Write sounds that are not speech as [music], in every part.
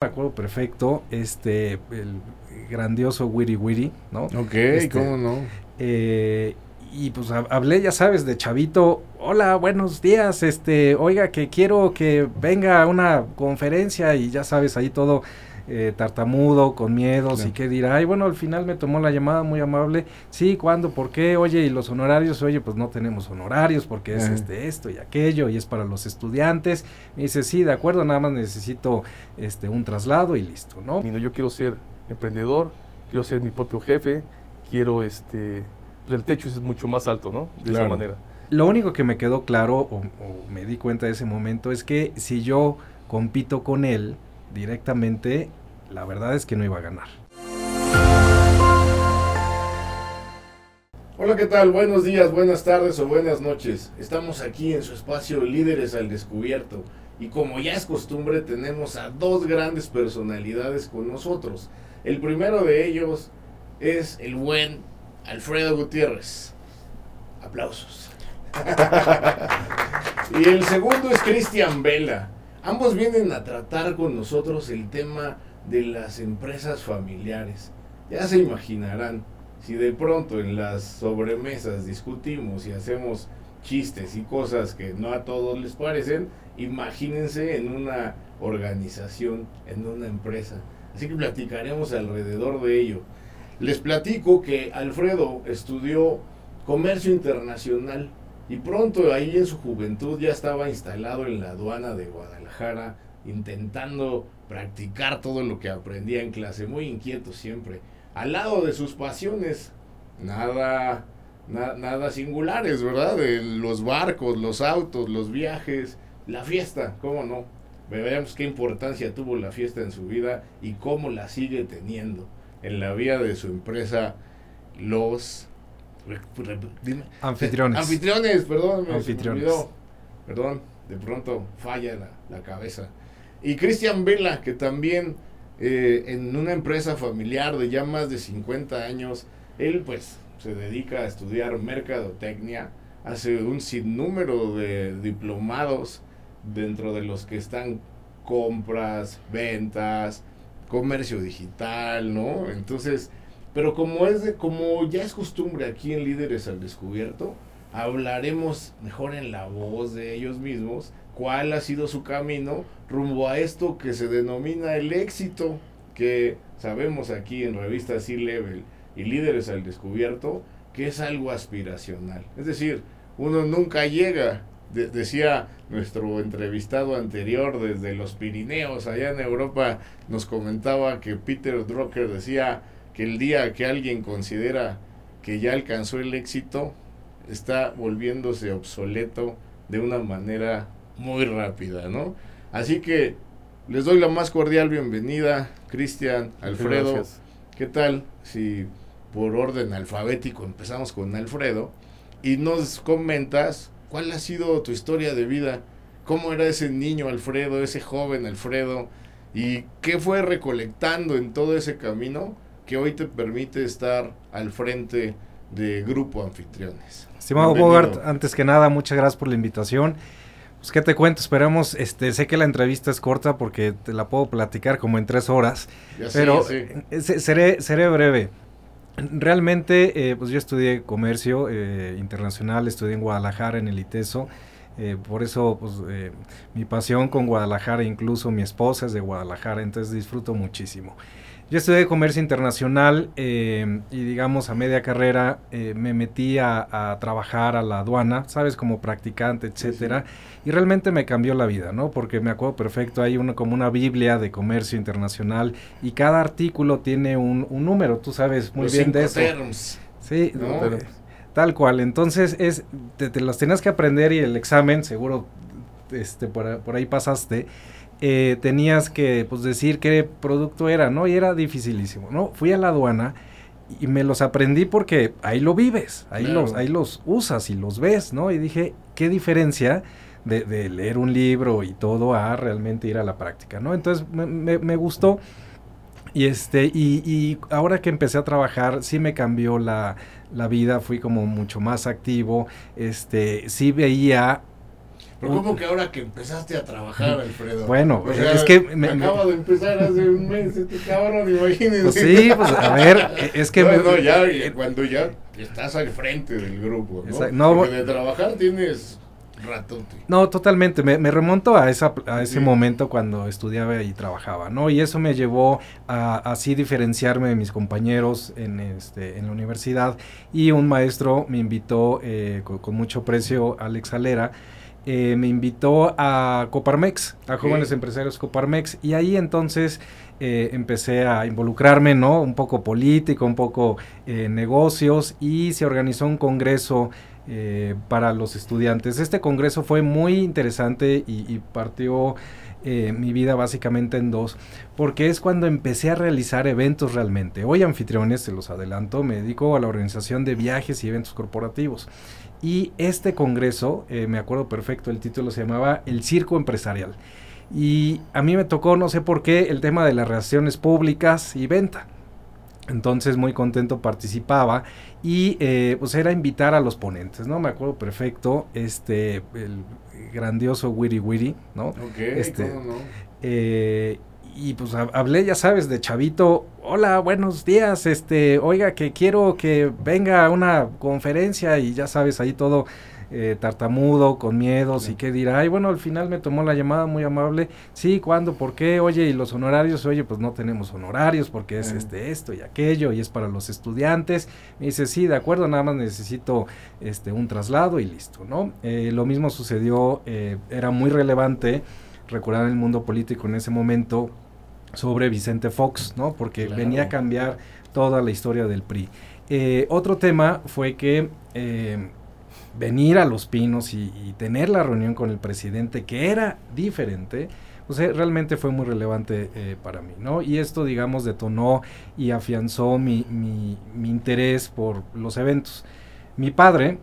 me acuerdo perfecto, este, el grandioso Wiri Wiri, ¿no? Ok, Este, ¿cómo no? Eh, y pues hab- hablé, ya sabes, de chavito. Hola, buenos días. Este, oiga, que quiero que venga a una conferencia y ya sabes, ahí todo eh, tartamudo, con miedos Claro. y qué dirá. Y bueno, al final me tomó la llamada muy amable. Sí, ¿cuándo? ¿Por qué? Oye, ¿y los honorarios? Oye, pues no tenemos honorarios porque es Ajá. este esto y aquello y es para los estudiantes. Me dice, sí, de acuerdo, nada más necesito este un traslado y listo, ¿no? Yo quiero ser emprendedor, quiero ser mi propio jefe, quiero este. pues el techo es mucho más alto, ¿no? De Claro. esa manera. Lo único que me quedó claro o, o me di cuenta de ese momento es que si yo compito con él directamente, la verdad es que no iba a ganar. Hola, ¿qué tal? Buenos días, buenas tardes o buenas noches. Estamos aquí en su espacio Líderes al Descubierto y como ya es costumbre tenemos a dos grandes personalidades con nosotros. El primero de ellos es el buen Alfredo Gutiérrez. Aplausos. [laughs] y el segundo es Cristian Vela. Ambos vienen a tratar con nosotros el tema de las empresas familiares. Ya se imaginarán, si de pronto en las sobremesas discutimos y hacemos chistes y cosas que no a todos les parecen, imagínense en una organización, en una empresa. Así que platicaremos alrededor de ello. Les platico que Alfredo estudió comercio internacional y pronto ahí en su juventud ya estaba instalado en la aduana de Guadalajara, intentando practicar todo lo que aprendía en clase, muy inquieto siempre, al lado de sus pasiones, nada, na- nada singulares, ¿verdad? De los barcos, los autos, los viajes, la fiesta, ¿cómo no? Veremos qué importancia tuvo la fiesta en su vida y cómo la sigue teniendo en la vida de su empresa, los... dime. Anfitriones. Anfitriones, perdón, me- Anfitriones. olvidó. Perdón, de pronto falla la, la cabeza. Y Cristian Vela, que también eh, en una empresa familiar de ya más de 50 años, él pues se dedica a estudiar mercadotecnia, hace un sinnúmero de diplomados dentro de los que están compras, ventas, comercio digital, ¿no? Entonces, pero como es de, como ya es costumbre aquí en Líderes al Descubierto, hablaremos mejor en la voz de ellos mismos cuál ha sido su camino rumbo a esto que se denomina el éxito, que sabemos aquí en revista C-Level y Líderes al Descubierto, que es algo aspiracional. Es decir, uno nunca llega, de- decía nuestro entrevistado anterior desde los Pirineos, allá en Europa, nos comentaba que Peter Drucker decía que el día que alguien considera que ya alcanzó el éxito, está volviéndose obsoleto de una manera muy rápida, ¿no? Así que les doy la más cordial bienvenida, Cristian, Alfredo. Gracias. ¿Qué tal si por orden alfabético empezamos con Alfredo y nos comentas cuál ha sido tu historia de vida? ¿Cómo era ese niño Alfredo, ese joven Alfredo? ¿Y qué fue recolectando en todo ese camino que hoy te permite estar al frente de Grupo Anfitriones? Estimado Bienvenido. Bogart, antes que nada, muchas gracias por la invitación. Pues, ¿qué te cuento? Esperemos, este, sé que la entrevista es corta porque te la puedo platicar como en tres horas, Ya pero ya sé. eh, se- seré, seré breve. Realmente, eh, pues yo estudié comercio eh, internacional, estudié en Guadalajara, en el ITESO. eh, por eso, pues, eh, mi pasión con Guadalajara, incluso mi esposa es de Guadalajara, entonces disfruto muchísimo. Yo estudié comercio internacional eh, y digamos a media carrera eh, me metí a, a trabajar a la aduana, sabes, como practicante, etcétera, y realmente me cambió la vida, ¿no? Porque me acuerdo perfecto, hay una como una biblia de comercio internacional y cada artículo tiene un, un número, tú sabes muy Los bien de eso. terms. Sí, ¿no? eh, tal cual. Entonces es te, te las tenías que aprender y el examen seguro este por, por ahí pasaste. Eh, tenías que pues decir qué producto era, ¿no? Y era dificilísimo, ¿no? Fui a la aduana y me los aprendí porque ahí lo vives, ahí Claro. los ahí los usas y los ves, ¿no? Y dije, ¿qué diferencia de, de leer un libro y todo a realmente ir a la práctica, ¿no? Entonces me, me- me gustó y este y, y ahora que empecé a trabajar sí me cambió la, la vida, fui como mucho más activo, este sí veía Pero ¿cómo que ahora que empezaste a trabajar, Alfredo? Bueno, O sea, es que... me- me- acaba de empezar hace un mes este cabrón, imagínense. pues sí, pues a ver, es que... no, me- no, ya, ya cuando ya estás al frente del grupo, ¿no? Exacto. No, Porque de trabajar tienes ratote. No, totalmente. Me, me remonto a, esa, a ese Sí. momento cuando estudiaba y trabajaba, ¿no? Y eso me llevó a así diferenciarme de mis compañeros en, este, en la universidad. Y un maestro me invitó, eh, con, con mucho precio, Alex Alera, eh, me invitó a Coparmex, a. Jóvenes Empresarios Coparmex. Y ahí entonces eh, empecé a involucrarme, ¿no? Un poco político, un poco eh, negocios. Y se organizó un congreso para los estudiantes. Este congreso fue muy interesante y, y partió eh, mi vida básicamente en dos, porque es cuando empecé a realizar eventos realmente. Hoy anfitriones, se los adelanto, me dedico a la organización de viajes y eventos corporativos. Y este congreso, eh, me acuerdo perfecto, el título se llamaba El Circo Empresarial. Y a mí me tocó, no sé por qué, el tema de las relaciones públicas y venta. Entonces muy contento participaba y eh, pues era invitar a los ponentes, ¿no? Me acuerdo perfecto, este, el grandioso Wiri Wiri, ¿no? Ok, Este, ¿cómo no? Eh, y pues hab- hablé, ya sabes, de chavito, hola, buenos días, este, oiga, que quiero que venga a una conferencia y ya sabes, ahí todo eh, tartamudo, con miedos y qué dirá. Y bueno, al final me tomó la llamada muy amable, sí, ¿cuándo? ¿Por qué? Oye, y los honorarios, oye, pues no tenemos honorarios porque es este, esto y aquello y es para los estudiantes. Me dice, sí, de acuerdo, nada más necesito este, un traslado y listo, ¿no? Eh, lo mismo sucedió, eh, era muy relevante recordar el mundo político en ese momento sobre Vicente Fox, ¿no? Porque Claro. venía a cambiar toda la historia del PRI. Eh, otro tema fue que eh, venir a Los Pinos y, y tener la reunión con el presidente, que era diferente, pues eh, realmente fue muy relevante eh, para mí, ¿no? Y esto, digamos, detonó y afianzó mi, mi- mi interés por los eventos. Mi padre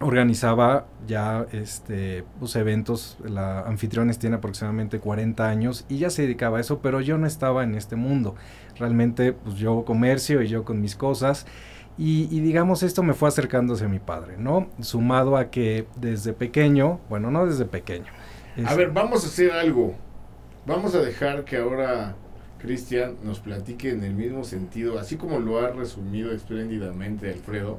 organizaba ya este pues, eventos, la Anfitriones tiene aproximadamente 40 años y ya se dedicaba a eso, pero yo no estaba en este mundo. Realmente, pues yo comercio y yo con mis cosas. Y, digamos, esto me fue acercándose a mi padre, ¿no? Sumado a que desde pequeño, bueno, no desde pequeño. A ver, vamos a hacer algo. Vamos a dejar que ahora Cristian nos platique en el mismo sentido, así como lo ha resumido espléndidamente Alfredo,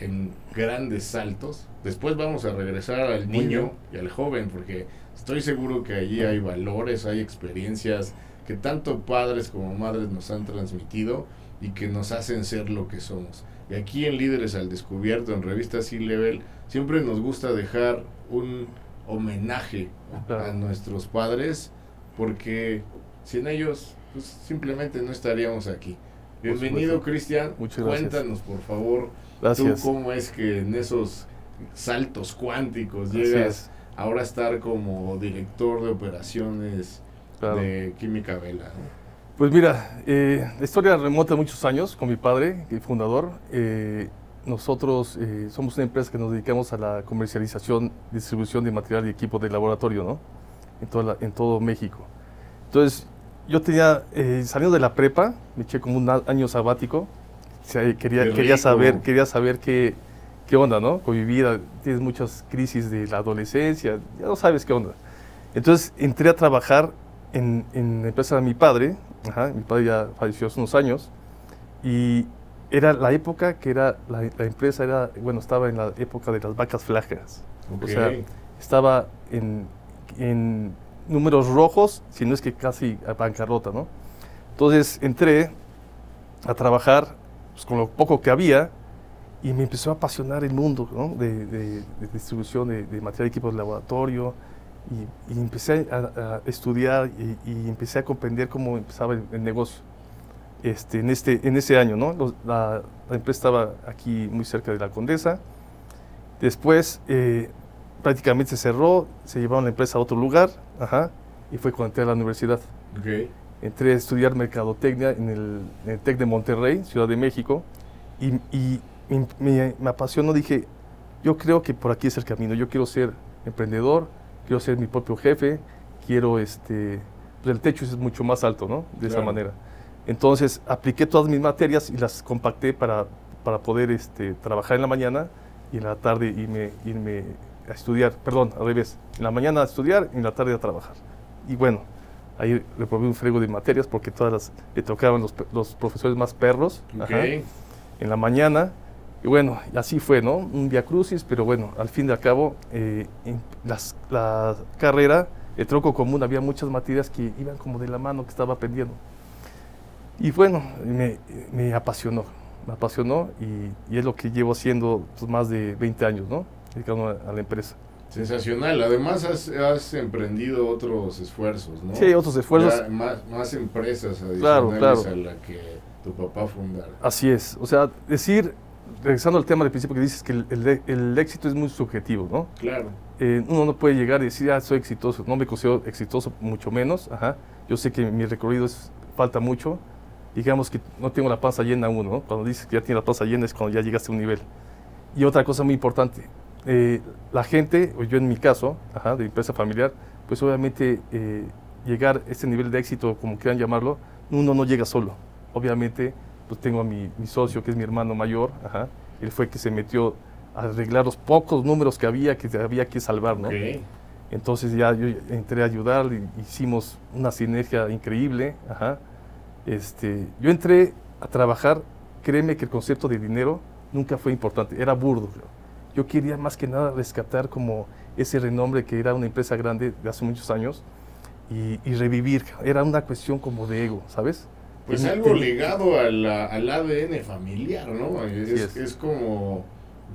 en grandes saltos. Después vamos a regresar al niño y al joven, porque estoy seguro que allí hay valores, hay experiencias que tanto padres como madres nos han transmitido y que nos hacen ser lo que somos. Y aquí en Líderes al Descubierto, en Revista C-Level, siempre nos gusta dejar un homenaje a nuestros padres, porque sin ellos pues, simplemente no estaríamos aquí. Bienvenido. Cristian. Muchas gracias. Cuéntanos, por favor, Gracias. tú cómo es que en esos saltos cuánticos llegas ahora a estar como director de operaciones claro. de Química Vela. ¿no? Pues mira, eh, la historia remonta a muchos años con mi padre, el fundador. Eh, nosotros eh, somos una empresa que nos dedicamos a la comercialización, distribución de material y equipo de laboratorio, ¿no? En, toda la- en todo México. Entonces, yo tenía, eh, saliendo de la prepa, me eché como un año sabático. Quería, quería saber, quería saber qué, qué onda, ¿no? Con mi vida, tienes muchas crisis de la adolescencia, ya no sabes qué onda. Entonces, entré a trabajar en, en la empresa de mi padre, ajá, mi padre ya falleció hace unos años, y era la época que era, la, la empresa era, bueno, estaba en la época de las vacas flacas. O sea, estaba en, en números rojos, si no es que casi a bancarrota, ¿no? Entonces entré a trabajar pues, con lo poco que había y me empezó a apasionar el mundo ¿no? de, de- de distribución de, de material de equipos de laboratorio y, y empecé a, a estudiar y, y empecé a comprender cómo empezaba el, el negocio este, en, este, en ese año. ¿no? Los- la, la empresa estaba aquí muy cerca de la Condesa. Después eh, prácticamente se cerró, se llevaron la empresa a otro lugar, ajá, y fue cuando entré a la universidad. Ok. Entré a estudiar mercadotecnia en el, en el TEC de Monterrey, Ciudad de México, y, y me, me- apasionó, dije, yo creo que por aquí es el camino, yo quiero ser emprendedor, quiero ser mi propio jefe, quiero, este, pues el techo es mucho más alto, ¿no? De esa Claro. manera. Entonces, apliqué todas mis materias y las compacté para, para poder este, trabajar en la mañana y en la tarde irme, irme a estudiar, perdón, al revés. En la mañana a estudiar y en la tarde a trabajar. Y bueno, ahí reprobé un frego de materias porque todas las, le tocaban los, profesores más perros. Ok. ajá, en la mañana. Y bueno, así fue, ¿no? Un via crucis, pero bueno, al fin y al cabo, eh, en las- la carrera, el tronco común, había muchas materias que iban como de la mano que estaba aprendiendo. Y bueno, me, me apasionó, me apasionó y, y es lo que llevo haciendo pues, más de 20 años, ¿no? Dedicado a, a la empresa. Sensacional. Además has, has emprendido otros esfuerzos, ¿no? Sí, otros esfuerzos. Ya más, más empresas adicionales Claro, claro. a la que tu papá fundara. Así es, o sea, decir, regresando al tema del principio que dices que el, el- el éxito es muy subjetivo, ¿no? Claro. Eh, uno no puede llegar y decir, ah, soy exitoso. No me considero exitoso, mucho menos. Ajá. Yo sé que mi recorrido es, falta mucho. Digamos que no tengo la panza llena aún, ¿no? Cuando dices que ya tienes la panza llena es cuando ya llegaste a un nivel. Y otra cosa muy importante, eh, la gente, o yo en mi caso, ajá, de empresa familiar, pues obviamente eh, llegar a este nivel de éxito, como quieran llamarlo, uno no llega solo. Obviamente, pues tengo a mi, mi socio, que es mi hermano mayor, ajá, él fue el que se metió a arreglar los pocos números que había, que había que salvar, ¿no? Entonces ya yo entré a ayudar, hicimos una sinergia increíble. Ajá. Este, yo entré a trabajar, créeme que el concepto de dinero nunca fue importante, era burdo. creo. Yo quería más que nada rescatar como ese renombre que era una empresa grande de hace muchos años y, y revivir. Era una cuestión como de ego, ¿sabes? Pues algo ligado a la- al ADN familiar, ¿no? Es, Así es. es como,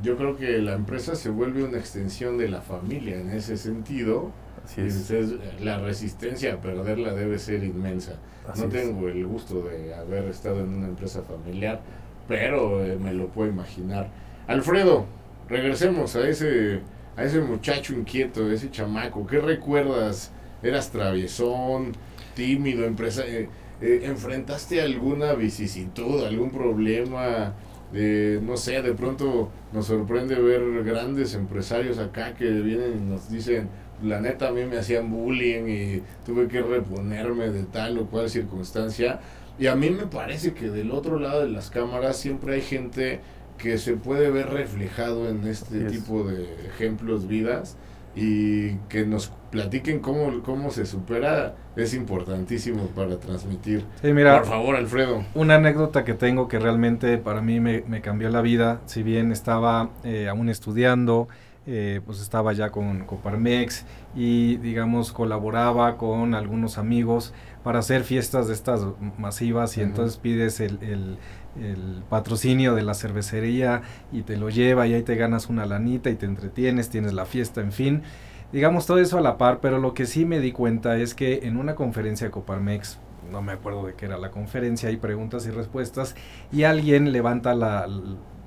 yo creo que la empresa se vuelve una extensión de la familia en ese sentido. Así es. entonces, la resistencia a perderla debe ser inmensa. Así no tengo el gusto de haber estado en una empresa familiar, pero eh, me lo puedo imaginar. Alfredo, regresemos a ese, a ese muchacho inquieto, ese chamaco. ¿Qué recuerdas? ¿Eras traviesón, tímido, empresa? eh, eh, ¿Enfrentaste alguna vicisitud, algún problema? Eh, no sé, de pronto nos sorprende ver grandes empresarios acá que vienen y nos dicen, la neta a mí me hacían bullying y tuve que reponerme de tal o cual circunstancia. Y a mí me parece que del otro lado de las cámaras siempre hay gente que se puede ver reflejado en este tipo de ejemplos, vidas, y que nos platiquen cómo, cómo se supera, es importantísimo para transmitir. Sí, mira, Por favor, Alfredo. una anécdota que tengo que realmente para mí me, me cambió la vida, si bien estaba eh, aún estudiando, eh, pues estaba ya con Coparmex y digamos colaboraba con algunos amigos para hacer fiestas de estas masivas y entonces pides el, el- el patrocinio de la cervecería y te lo lleva y ahí te ganas una lanita y te entretienes, tienes la fiesta, en fin. Digamos todo eso a la par, pero lo que sí me di cuenta es que en una conferencia de Coparmex, no me acuerdo de qué era la conferencia, hay preguntas y respuestas, y alguien levanta la,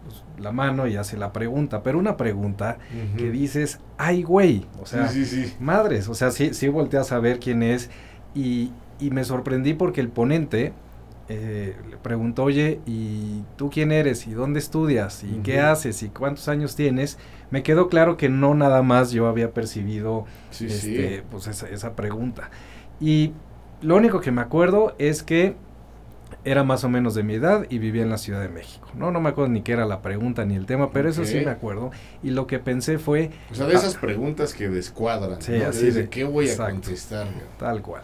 pues, la mano y hace la pregunta, pero una pregunta que dices, ay güey, o sea, sí, sí, sí. madres, o sea, sí, sí volteas a ver quién es, y, y me sorprendí porque el ponente eh, le preguntó, oye, ¿y tú quién eres? ¿Y dónde estudias? ¿Y qué haces? ¿Y cuántos años tienes? Me quedó claro que no nada más yo había percibido Sí, este, sí. pues esa, esa pregunta. Y lo único que me acuerdo es que era más o menos de mi edad y vivía en la Ciudad de México. No, no me acuerdo ni qué era la pregunta ni el tema, pero eso sí me acuerdo. Y lo que pensé fue O sea, de esas preguntas que descuadran. Sí, ¿no? así Desde de- ¿Qué voy a contestar? tal cual.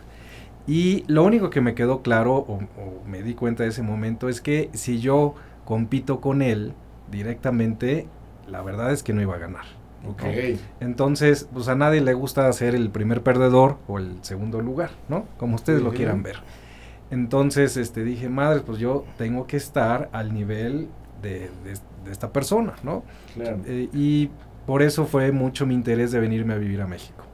Y lo único que me quedó claro o, o me di cuenta de ese momento es que si yo compito con él directamente, la verdad es que no iba a ganar. Ok. Entonces, pues a nadie le gusta ser el primer perdedor o el segundo lugar, ¿no? Como ustedes lo quieran ver. Entonces, este, dije, madre, pues yo tengo que estar al nivel de, de- de esta persona, ¿no? Claro. Eh, y por eso fue mucho mi interés de venirme a vivir a México.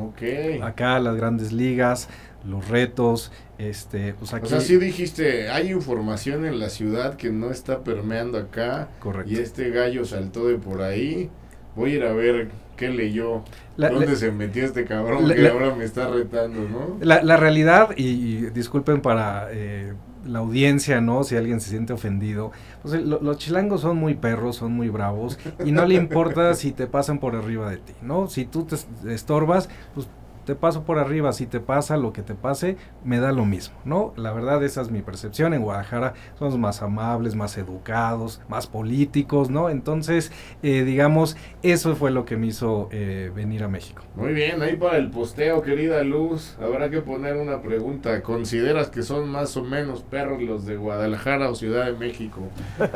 Ok. Acá las grandes ligas, los retos, este, pues aquí... O sea, sí dijiste, hay información en la ciudad que no está permeando acá Correcto. y este gallo saltó de por ahí. Voy a ir a ver qué leyó, La- dónde la- se metió este cabrón la- que ahora me está retando, ¿no? La, la realidad, y, y disculpen para eh, la audiencia, ¿no? Si alguien se siente ofendido, pues lo- los chilangos son muy perros, son muy bravos, y no le importa [laughs] si te pasan por arriba de ti, ¿no? Si tú te es- estorbas, pues te paso por arriba, si te pasa lo que te pase, me da lo mismo, ¿no? La verdad esa es mi percepción, en Guadalajara somos más amables, más educados, más políticos, ¿no? Entonces, eh, digamos, eso fue lo que me hizo eh, venir a México. Muy bien, ahí para el posteo, querida Luz, habrá que poner una pregunta. ¿Consideras que son más o menos perros los de Guadalajara o Ciudad de México?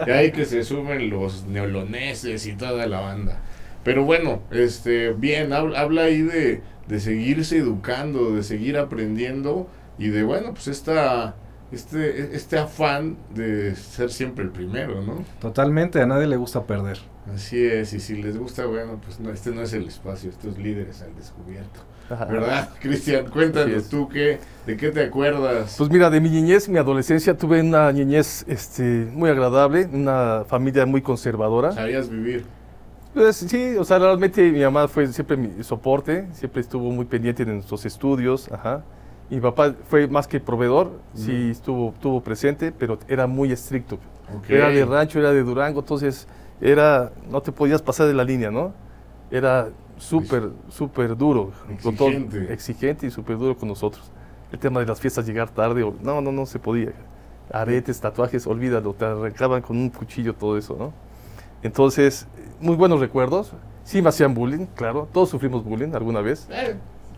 Y ahí que se sumen los neoloneses y toda la banda. Pero bueno, este, bien, habla, habla ahí de, de seguirse educando, de seguir aprendiendo y de, bueno, pues esta este, este afán de ser siempre el primero, ¿no? Totalmente, a nadie le gusta perder. Así es, y si les gusta, bueno, pues no, este no es el espacio, estos líderes al descubierto. ¿Verdad, [laughs] Cristian? Cuéntanos tú qué, de qué te acuerdas. Pues mira, de mi niñez, mi adolescencia, tuve una niñez este, muy agradable, una familia muy conservadora. ¿Sabías vivir? Pues sí, o sea, realmente mi mamá fue siempre mi soporte, siempre estuvo muy pendiente de nuestros estudios, ajá. Y mi papá fue más que proveedor, sí estuvo, estuvo presente, pero era muy estricto. Era de rancho, era de Durango, entonces era, no te podías pasar de la línea, ¿no? Era súper, súper duro. Exigente. exigente y súper duro con nosotros. El tema de las fiestas, llegar tarde, no, no, no se podía. Aretes, tatuajes, olvídalo, te arrancaban con un cuchillo todo eso, ¿no? Entonces, muy buenos recuerdos. Sí me hacían bullying, claro. Todos sufrimos bullying alguna vez. Eh.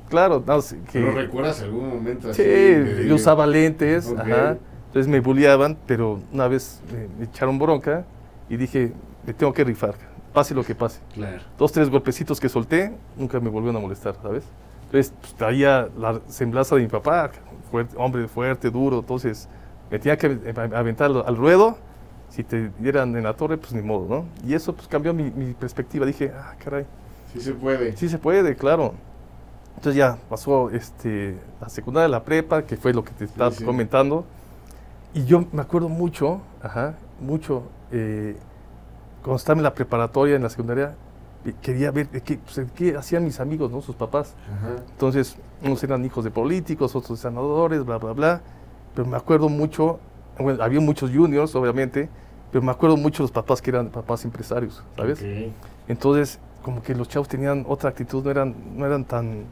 Claro, no, que, ¿Pero recuerdas algún momento así? Sí, yo usaba lentes, ajá. Entonces me bulliaban, pero una vez me, echaron bronca y dije, me tengo que rifar, pase lo que pase. Claro. Dos, tres golpecitos que solté, nunca me volvieron a molestar, ¿sabes? Entonces pues, traía la semblanza de mi papá, fuerte, hombre fuerte, duro, entonces me tenía que aventar al ruedo. Si te dieran en la torre, pues ni modo, ¿no? Y eso pues cambió mi, mi perspectiva. Dije, ah, caray. Sí se puede. Sí se puede, claro. Entonces ya pasó este, la secundaria, la prepa, que fue lo que te estaba comentando. Y yo me acuerdo mucho, ajá, mucho, eh, cuando estaba en la preparatoria, en la secundaria, quería ver qué, pues, qué hacían mis amigos, ¿no? Sus papás. Entonces, unos eran hijos de políticos, otros senadores, bla, bla, bla. Pero me acuerdo mucho, bueno, había muchos juniors, obviamente, pero me acuerdo mucho los papás que eran papás empresarios, ¿sabes? Entonces, como que los chavos tenían otra actitud, no eran, no eran tan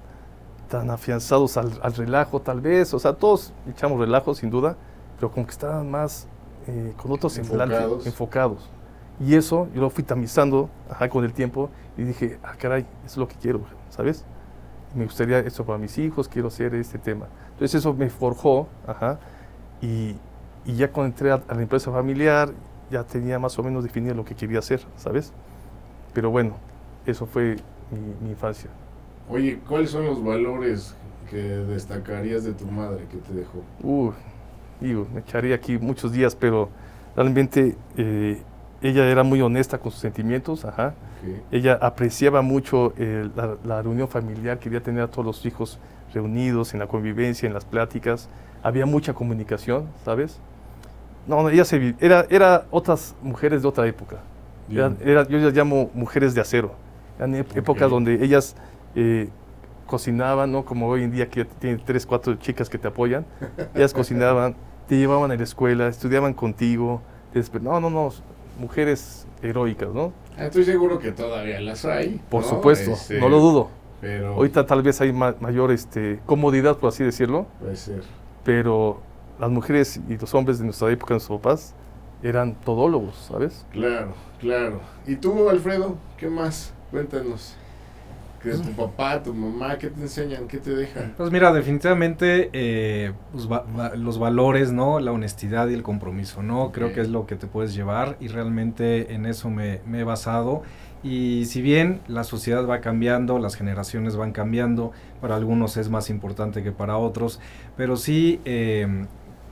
tan afianzados al, relajo tal vez, o sea, todos echamos relajo sin duda, pero como que estaban más eh, con otros enfocados. enfocados. Y eso yo lo fui tamizando con el tiempo y dije, ah, caray, eso es lo que quiero, ¿sabes? Me gustaría esto para mis hijos, quiero hacer este tema. Entonces eso me forjó, ajá, y, y ya cuando entré a, la empresa familiar, ya tenía más o menos definido lo que quería hacer, ¿sabes? Pero bueno, eso fue mi, mi infancia. Oye, ¿cuáles son los valores que destacarías de tu madre que te dejó? Uh, digo, me echaría aquí muchos días, pero realmente eh, ella era muy honesta con sus sentimientos, ajá. Ella apreciaba mucho eh, la, reunión familiar, quería tener a todos los hijos reunidos en la convivencia, en las pláticas. Había mucha comunicación, ¿sabes? No, ella se, era, era otras mujeres de otra época. yo las llamo mujeres de acero. Eran épocas donde ellas eh, cocinaban, ¿no? Como hoy en día que tiene tres, cuatro chicas que te apoyan. Ellas cocinaban, te llevaban a la escuela, estudiaban contigo. No, no, no, mujeres heroicas, ¿no? Ah, estoy seguro que todavía las hay. Por supuesto, este, no lo dudo. Pero Ahorita tal vez hay mayor este, comodidad, por así decirlo. Puede ser. Pero las mujeres y los hombres de nuestra época, nuestros papás, eran todólogos, ¿sabes? Claro, claro. ¿Y tú, Alfredo? ¿Qué más? Cuéntanos que tu papá, tu mamá, ¿qué te enseñan? ¿Qué te dejan? Pues mira, definitivamente eh, pues los valores, ¿no? La honestidad y el compromiso, ¿no? Creo que es lo que te puedes llevar y realmente en eso me, he basado. Y si bien la sociedad va cambiando, las generaciones van cambiando, para algunos es más importante que para otros, pero sí eh,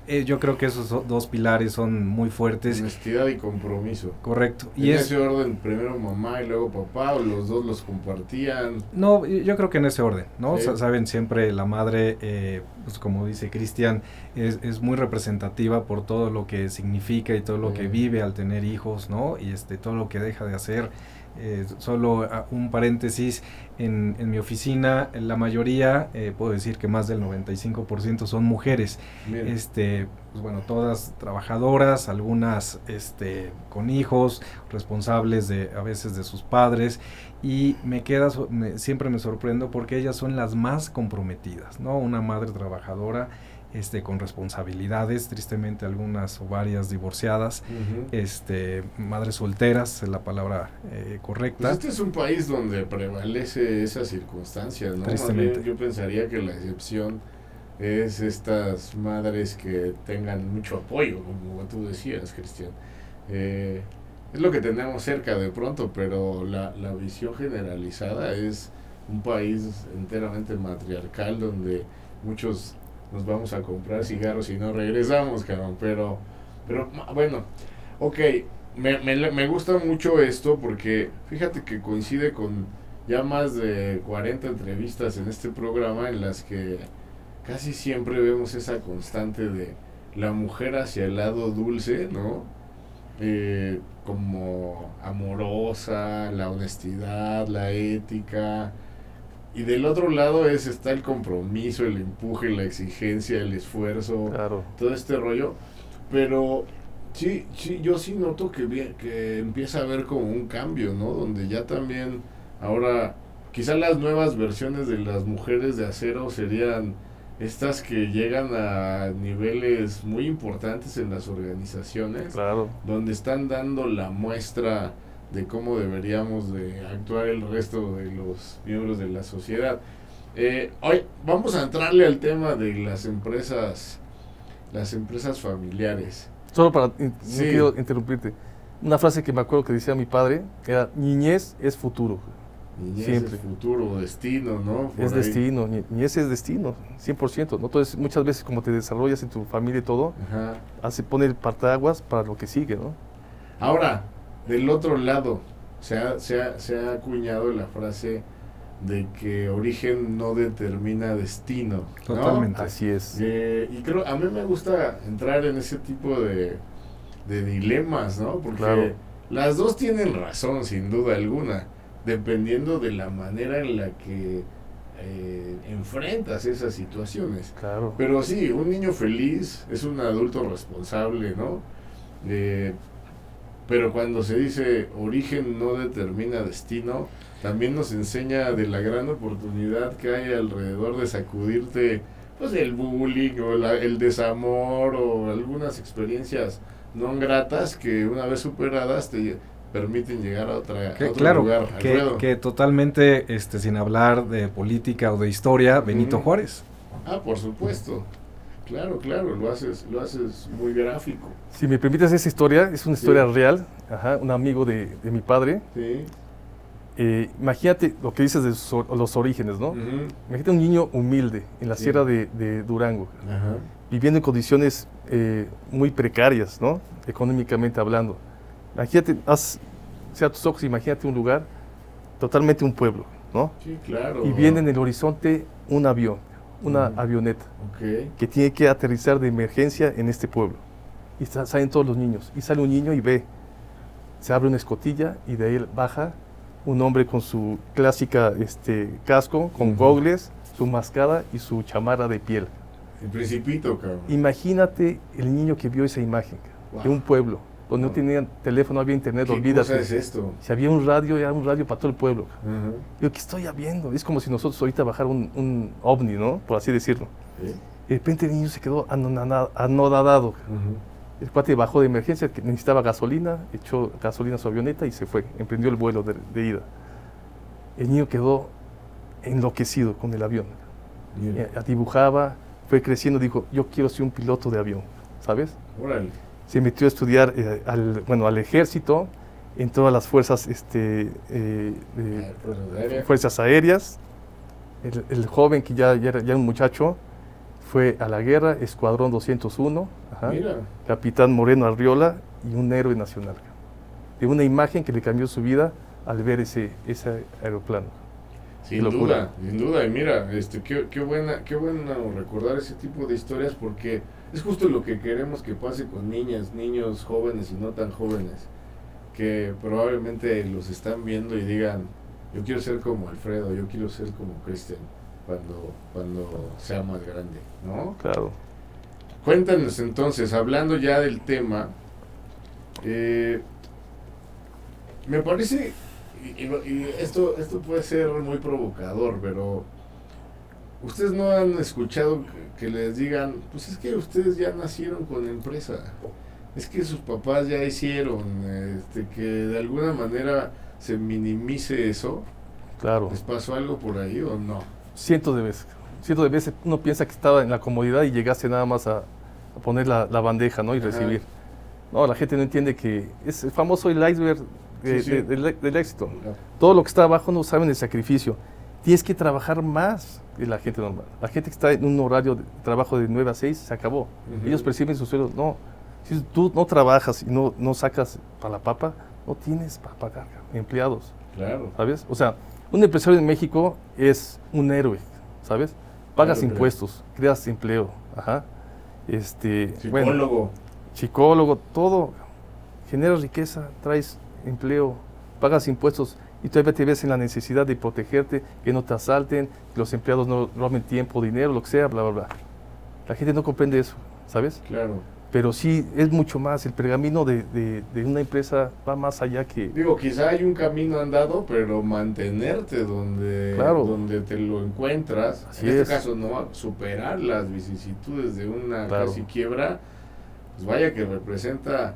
eh, yo creo que esos dos pilares son muy fuertes. Honestidad y compromiso. Correcto. ¿Y en ese orden primero mamá y luego papá o los dos los compartían? No, yo creo que en ese orden, ¿no? Saben, siempre la madre eh, pues como dice Cristian, es, es, muy representativa por todo lo que significa y todo lo que vive al tener hijos, ¿no? Y este, todo lo que deja de hacer. Eh, solo ah, un paréntesis, en, en, mi oficina la mayoría, eh, puedo decir que más del 95% son mujeres. Este, pues bueno, todas trabajadoras, algunas este, con hijos, responsables de a veces de sus padres y me queda siempre me sorprendo porque ellas son las más comprometidas, ¿no? Una madre trabajadora este, con responsabilidades, tristemente algunas o varias divorciadas, este, madres solteras, es la palabra eh, correcta. Pues este es un país donde prevalece esa circunstancia, ¿no? Tristemente. Yo pensaría que la excepción es estas madres que tengan mucho apoyo, como tú decías, Cristian. Eh, es lo que tenemos cerca de pronto, pero la, la visión generalizada es un país enteramente matriarcal donde muchos nos vamos a comprar cigarros y no regresamos, cabrón. Pero, pero bueno, ok, me, me, me gusta mucho esto porque fíjate que coincide con ya más de 40 entrevistas en este programa en las que casi siempre vemos esa constante de la mujer hacia el lado dulce, ¿no? Eh, como amorosa, la honestidad, la ética, y del otro lado es está el compromiso, el empuje, la exigencia, el esfuerzo, todo este rollo. Pero sí, sí, yo sí noto que, que empieza a haber como un cambio, ¿no? Donde ya también ahora, quizá las nuevas versiones de las mujeres de acero serían estas que llegan a niveles muy importantes en las organizaciones, claro. donde están dando la muestra de cómo deberíamos de actuar el resto de los miembros de la sociedad. Eh, hoy vamos a entrarle al tema de las empresas, las empresas familiares. Solo para, no quiero interrumpirte, una frase que me acuerdo que decía mi padre era, niñez es futuro. Niñez Siempre. es futuro, destino, ¿no? es destino, niñez es destino, 100%. ¿no? Entonces, muchas veces como te desarrollas en tu familia y todo, hace poner partaguas para lo que sigue, ¿no? Ahora, del otro lado, se ha, se ha, se ha acuñado la frase de que origen no determina destino. Totalmente. Así es. Eh, y creo, a mí me gusta entrar en ese tipo de, de dilemas, ¿no? Porque las dos tienen razón, sin duda alguna, dependiendo de la manera en la que eh, enfrentas esas situaciones. Claro. Pero sí, un niño feliz es un adulto responsable, ¿no? Eh, pero cuando se dice origen no determina destino, también nos enseña de la gran oportunidad que hay alrededor de sacudirte pues el bullying o el desamor o algunas experiencias no gratas que una vez superadas te permiten llegar a, otra, otro claro, lugar. Que, que, totalmente, este, sin hablar de política o de historia, Benito Juárez. Ah, por supuesto. Claro, claro, lo haces, lo haces muy gráfico. Si me permites esa historia, es una historia real, Ajá, un amigo de, mi padre. Sí. Eh, imagínate lo que dices de los orígenes, ¿no? Imagínate un niño humilde en la sierra de, Durango, viviendo en condiciones eh, muy precarias, ¿no? Económicamente hablando. Imagínate, haz, sea tus ojos, imagínate un lugar, totalmente un pueblo, ¿no? Sí, claro. Y viene en el horizonte un avión una avioneta que tiene que aterrizar de emergencia en este pueblo. Y salen todos los niños. Y sale un niño y ve, se abre una escotilla y de ahí baja un hombre con su clásica este, casco, con gogles, su mascada y su chamarra de piel. El principito, cabrón. Imagínate el niño que vio esa imagen de un pueblo donde no tenían teléfono, no había internet, olvídate. ¿Qué es esto? Si había un radio, era un radio para todo el pueblo. Yo, ¿qué estoy viendo? Es como si nosotros ahorita bajar un, un ovni, ¿no? Por así decirlo. Y de repente el niño se quedó anodadado. El cuate bajó de emergencia, que necesitaba gasolina, echó gasolina a su avioneta y se fue. Emprendió el vuelo de, ida. El niño quedó enloquecido con el avión. Eh, dibujaba, fue creciendo, dijo, yo quiero ser un piloto de avión, ¿sabes? Órale se metió a estudiar eh, al, bueno, al ejército, en todas las fuerzas, este, eh, fuerzas aéreas. El, joven que ya, ya, era ya un muchacho fue a la guerra, Escuadrón 201, capitán Moreno Arriola y un héroe nacional. De una imagen que le cambió su vida al ver ese, ese aeroplano. Sin duda, sin duda. Y mira, este, qué, qué, buena, qué bueno recordar ese tipo de historias porque es justo lo que queremos que pase con niñas, niños jóvenes y no tan jóvenes, que probablemente los están viendo y digan, yo quiero ser como Alfredo, yo quiero ser como Cristian cuando, cuando sea más grande, ¿no? Claro. Cuéntanos entonces, hablando ya del tema, eh, me parece, y, esto, esto puede ser muy provocador, pero ustedes no han escuchado que, les digan, pues es que ustedes ya nacieron con empresa, es que sus papás ya hicieron, este, que de alguna manera se minimice eso. Claro. ¿Les pasó algo por ahí o no? Cientos de veces. Cientos de veces uno piensa que estaba en la comodidad y llegaste nada más a, poner la, bandeja ¿no? y recibir. No, la gente no entiende que es el famoso el iceberg del, éxito. Todo lo que está abajo no saben el sacrificio. Tienes que trabajar más que la gente normal. La gente que está en un horario de trabajo de 9 a 6 se acabó. Ellos perciben sus sueldos. No, si tú no trabajas y no, no sacas para la papa, no tienes para pagar empleados. Claro. ¿Sabes? O sea, un empresario en México es un héroe, ¿sabes? Pagas impuestos, creas empleo. Ajá. Este, Psicólogo. psicólogo, todo. Generas riqueza, traes empleo, pagas impuestos y todavía te ves en la necesidad de protegerte, que no te asalten, que los empleados no roben tiempo, dinero, lo que sea, bla, bla, bla. La gente no comprende eso, ¿sabes? Claro. Pero sí, es mucho más. El pergamino de, de, una empresa va más allá que... Digo, quizá hay un camino andado, pero mantenerte donde, donde te lo encuentras, en este caso, no superar las vicisitudes de una casi quiebra, pues vaya que representa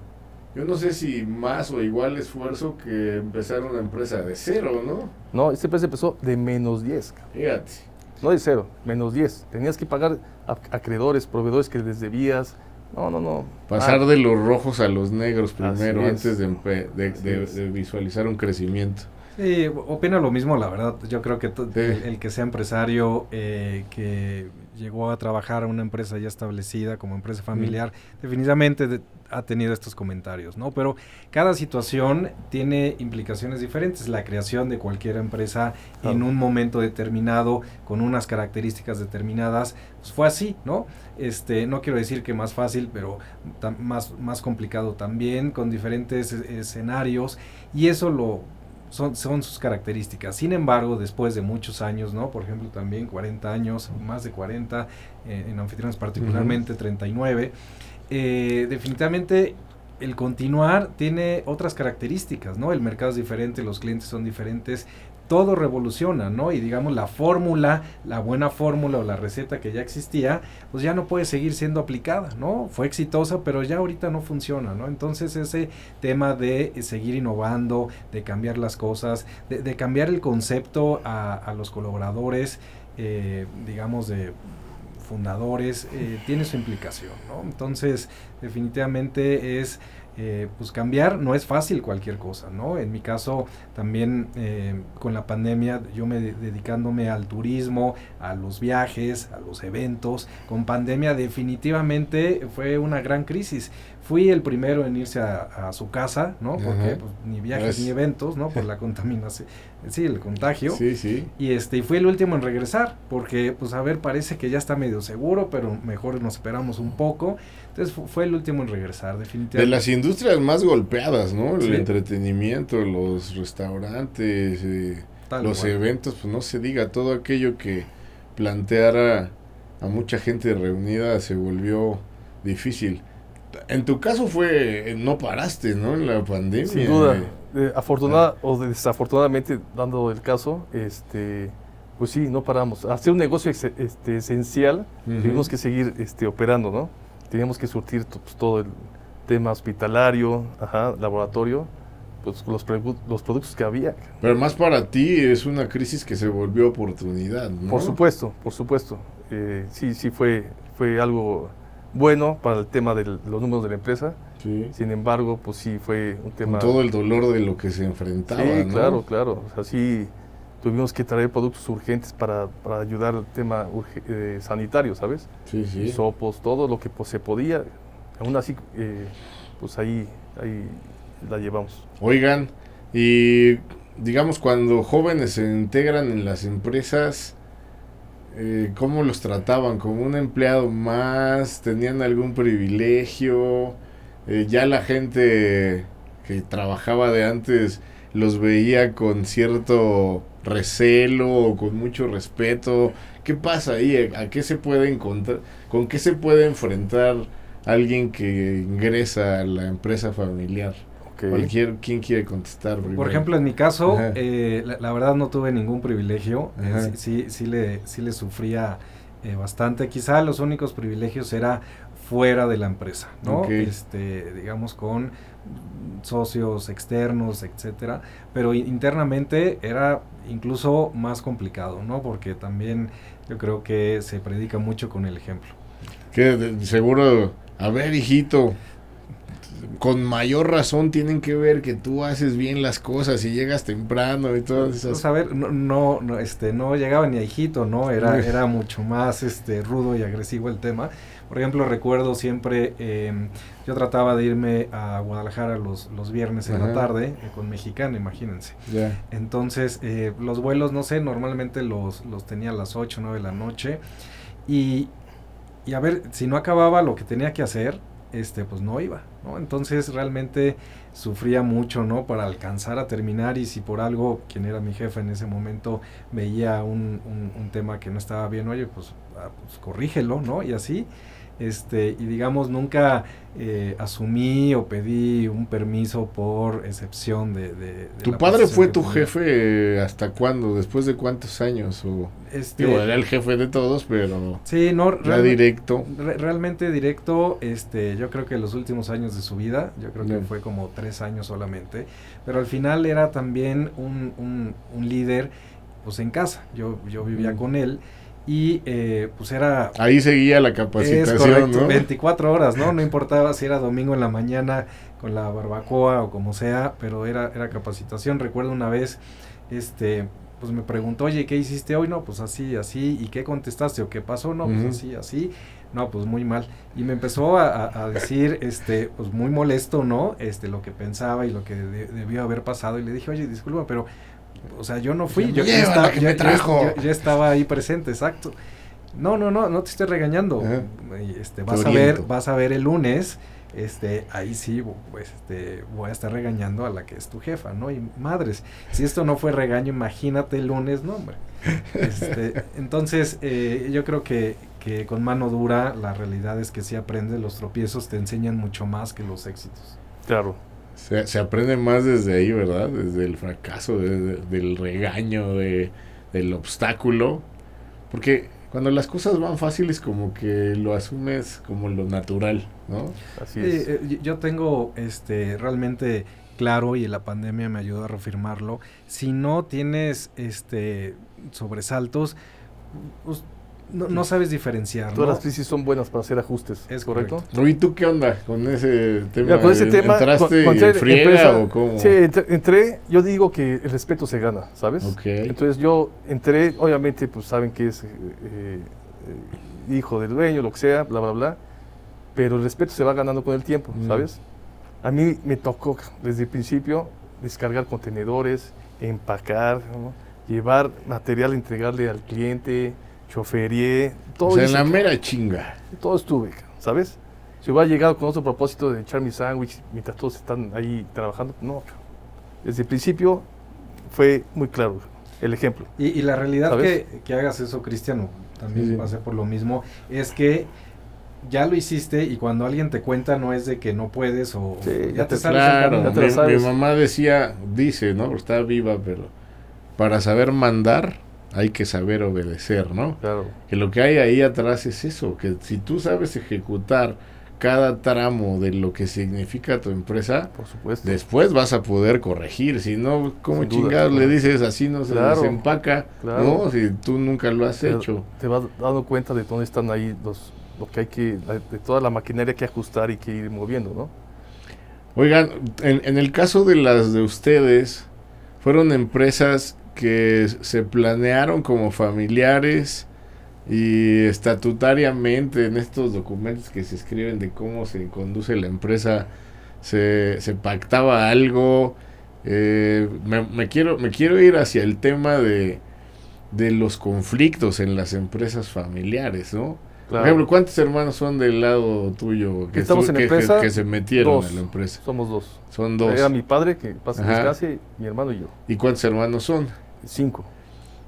yo no sé si más o igual esfuerzo que empezar una empresa de cero, ¿no? No, esta empresa empezó de menos 10. Fíjate. No de cero, menos 10. Tenías que pagar a acreedores, proveedores que les debías. No, no, no. Pasar ah. de los rojos a los negros primero antes de, de, visualizar un crecimiento. Sí, opina lo mismo, la verdad. Yo creo que el, que sea empresario, eh, que llegó a trabajar a una empresa ya establecida como empresa familiar, definitivamente ha tenido estos comentarios, ¿no? Pero cada situación tiene implicaciones diferentes. La creación de cualquier empresa en un momento determinado, con unas características determinadas, pues fue así, ¿no? Este, no quiero decir que más fácil, pero más, más complicado también, con diferentes escenarios, y eso lo son, son sus características. Sin embargo, después de muchos años, ¿no? Por ejemplo, también 40 años, más de 40, eh, en anfitriones particularmente 39, eh, definitivamente el continuar tiene otras características, ¿no? El mercado es diferente, los clientes son diferentes, todo revoluciona, ¿no? Y digamos la fórmula, la buena fórmula o la receta que ya existía, pues ya no puede seguir siendo aplicada, ¿no? Fue exitosa, pero ya ahorita no funciona, ¿no? Entonces ese tema de seguir innovando, de cambiar las cosas, de, cambiar el concepto a, los colaboradores, eh, digamos, de fundadores, eh, tiene su implicación, ¿no? Entonces, definitivamente es eh, pues cambiar no es fácil cualquier cosa, ¿no? En mi caso también eh, con la pandemia yo me dedicándome al turismo, a los viajes, a los eventos, con pandemia definitivamente fue una gran crisis. Fui el primero en irse a, su casa, ¿no? Porque pues, ni viajes ni eventos, ¿no? Por la [laughs] contaminación, sí, el contagio. Sí, sí. Y este, y fui el último en regresar, porque pues a ver, parece que ya está medio seguro, pero mejor nos esperamos un poco. Entonces fue el último en regresar, definitivamente. De las industrias más golpeadas, ¿no? El entretenimiento, los restaurantes, eh, los eventos, pues no se diga, todo aquello que planteara a mucha gente reunida se volvió difícil. En tu caso fue, no paraste, ¿no? En la pandemia. Sin duda. afortunada o desafortunadamente, dando el caso, este, pues sí, no paramos. Hacer un negocio este, esencial, tuvimos que seguir este, operando, ¿no? Teníamos que surtir pues, todo el tema hospitalario, laboratorio, pues los, los productos que había. Pero más para ti es una crisis que se volvió oportunidad, ¿no? Por supuesto, por supuesto. Eh, sí, sí fue, fue algo bueno para el tema de los números de la empresa. Sin embargo, pues sí fue un tema... Con todo el dolor de lo que se enfrentaba, Sí, claro, claro. O sea, sí tuvimos que traer productos urgentes para, para ayudar al tema eh, sanitario, ¿sabes? Sí, sí. Sopos, todo lo que pues, se podía. Aún así, eh, pues ahí, ahí la llevamos. Oigan, y digamos, cuando jóvenes se integran en las empresas, eh, ¿cómo los trataban? ¿Como un empleado más? ¿Tenían algún privilegio? Eh, ya la gente que trabajaba de antes los veía con cierto recelo o con mucho respeto. ¿Qué pasa ahí? ¿A qué se puede encontrar? ¿Con qué se puede enfrentar alguien que ingresa a la empresa familiar? Cualquier, ¿Quién quiere contestar? Por ejemplo, en mi caso, eh, la, verdad no tuve ningún privilegio. Eh, sí, sí, le, sí le sufría eh, bastante. Quizá los únicos privilegios era fuera de la empresa, ¿no? Este, digamos, con socios externos, etcétera. Pero internamente era incluso más complicado, ¿no? Porque también yo creo que se predica mucho con el ejemplo. Que seguro, a ver, hijito, con mayor razón tienen que ver que tú haces bien las cosas y llegas temprano y todas esas. Pues a ver, no, no, este, no llegaba ni a hijito, ¿no? Era, era mucho más este, rudo y agresivo el tema. Por ejemplo, recuerdo siempre, em, yo trataba de irme a Guadalajara los, los viernes en la tarde eh, con Mexicana, imagínense. Entonces, eh, los vuelos, no sé, normalmente los, los tenía a las 8 o 9 de la noche. Y, y a ver, si no acababa lo que tenía que hacer, este, pues no iba, ¿no? Entonces realmente sufría mucho, ¿no? Para alcanzar a terminar y si por algo, quien era mi jefe en ese momento, veía un, un, un tema que no estaba bien, oye, pues, ah, pues corrígelo, ¿no? Y así, este, y digamos, nunca eh, asumí o pedí un permiso por excepción de... ¿Tu padre fue tu jefe hasta cuándo? ¿Después de cuántos años? O, este, era el jefe de todos, pero... Sí, no... Ya directo. realmente directo, este, yo creo que los últimos años de su vida, yo creo que fue como tres años solamente, pero al final era también un, un, un líder pues en casa, yo, yo vivía con él y eh, pues era... Ahí seguía la capacitación, ¿no? 24 horas, ¿no? No importaba si era domingo en la mañana con la barbacoa o como sea, pero era, era capacitación. Recuerdo una vez, este, pues me preguntó, oye, ¿qué hiciste hoy? No, pues así, así, ¿y qué contestaste o qué pasó? No, pues así, así. No, pues muy mal. Y me empezó a, decir, este, pues muy molesto, ¿no? Este, lo que pensaba y lo que debió haber pasado. Y le dije, oye, disculpa, pero o sea, yo no fui, yo, estaba, estaba ahí presente, exacto. No, no, no, no te estoy regañando. Este, vas a ver, vas a ver el lunes, este, ahí sí, pues, este, voy a estar regañando a la que es tu jefa, ¿no? Y madres, si esto no fue regaño, imagínate el lunes, no, hombre. Este, [laughs] entonces, eh, yo creo que, que con mano dura, la realidad es que si aprendes, los tropiezos te enseñan mucho más que los éxitos. Claro. Se, aprende más desde ahí, ¿verdad? Desde el fracaso, del regaño, de, del obstáculo. Porque cuando las cosas van fáciles, como que lo asumes como lo natural, ¿no? Así es. Eh, yo tengo este realmente claro y la pandemia me ayudó a reafirmarlo. Si no tienes este sobresaltos, pues, no, sabes diferenciar. Todas las crisis son buenas para hacer ajustes. ¿Es correcto? ¿Y tú qué onda con ese tema? con ese tema ¿Entraste en friega o cómo? Sí, entré, yo digo que el respeto se gana, ¿sabes? Entonces yo entré, obviamente, pues saben que es eh, eh, hijo del dueño, lo que sea, bla, bla, bla. Pero el respeto se va ganando con el tiempo, mm. ¿sabes? A mí me tocó desde el principio descargar contenedores, empacar, llevar material, entregarle al cliente choferié, todo. O sea, en la mera chinga. Todo estuve, ¿sabes? Si hubiera llegado con otro propósito de echar mi sándwich mientras todos están ahí trabajando, no. Desde el principio fue muy claro el ejemplo. Y, la realidad que, que, hagas eso, Cristiano, también pasé por lo mismo, es que ya lo hiciste y cuando alguien te cuenta no es de que no puedes o ya, te, sabes. mi, mi, mamá decía, dice, ¿no? Está viva, pero para saber mandar hay que saber obedecer, ¿no? Claro. Que lo que hay ahí atrás es eso, que si tú sabes ejecutar cada tramo de lo que significa tu empresa, Por supuesto. después vas a poder corregir. Si no, ¿cómo chingados le dices así no se desempaca? ¿no? Si tú nunca lo has hecho. Te vas dando cuenta de dónde están ahí los, lo que hay que, de toda la maquinaria que ajustar y que ir moviendo, ¿no? Oigan, en, en el caso de las de ustedes, fueron empresas que se planearon como familiares y estatutariamente en estos documentos que se escriben de cómo se conduce la empresa se, se pactaba algo eh, me, me quiero, me quiero ir hacia el tema de, de los conflictos en las empresas familiares, ¿no? Por Claro. ejemplo, ¿cuántos hermanos son del lado tuyo que, Estamos en que- empresa, que- se metieron dos. a la empresa? Somos dos. Son dos. Era mi padre, que pasa en y mi hermano y yo. ¿Y cuántos hermanos son? Cinco.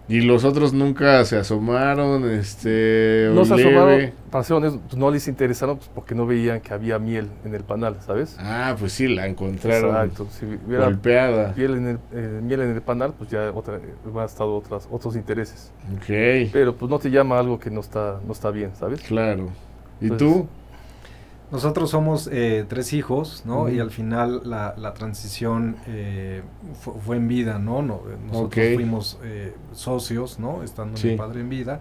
Y los otros nunca se asomaron, este... No se leve. asomaron, para ser honesto, pues, no les interesaron pues, porque no veían que había miel en el panal, ¿sabes? Ah, pues sí, la encontraron Exacto. Si hubiera golpeada. miel en, el, eh, miel en el panal, pues ya otra, hubieran estado otras, otros intereses. Ok, Pero pues no te llama algo que no está, no está bien, ¿sabes? claro. ¿Y Pues, tú? Nosotros somos eh, tres hijos, ¿no? Y al final la, la transición eh, fu- fue en vida, ¿no? No- nosotros Ok. fuimos eh, socios, ¿no? Estando Sí. mi padre en vida.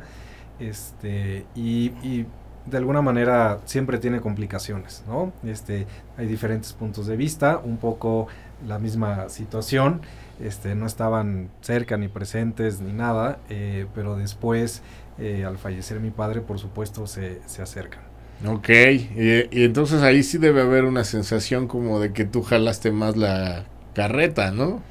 Este, y, y de alguna manera siempre tiene complicaciones, ¿no? Este, hay diferentes puntos de vista, un poco la misma situación. Este, no estaban cerca ni presentes ni nada, eh, pero después, eh, al fallecer mi padre, por supuesto, se, se acercan. Ok, y, y entonces ahí sí debe haber una sensación como de que tú jalaste más la carreta, ¿no?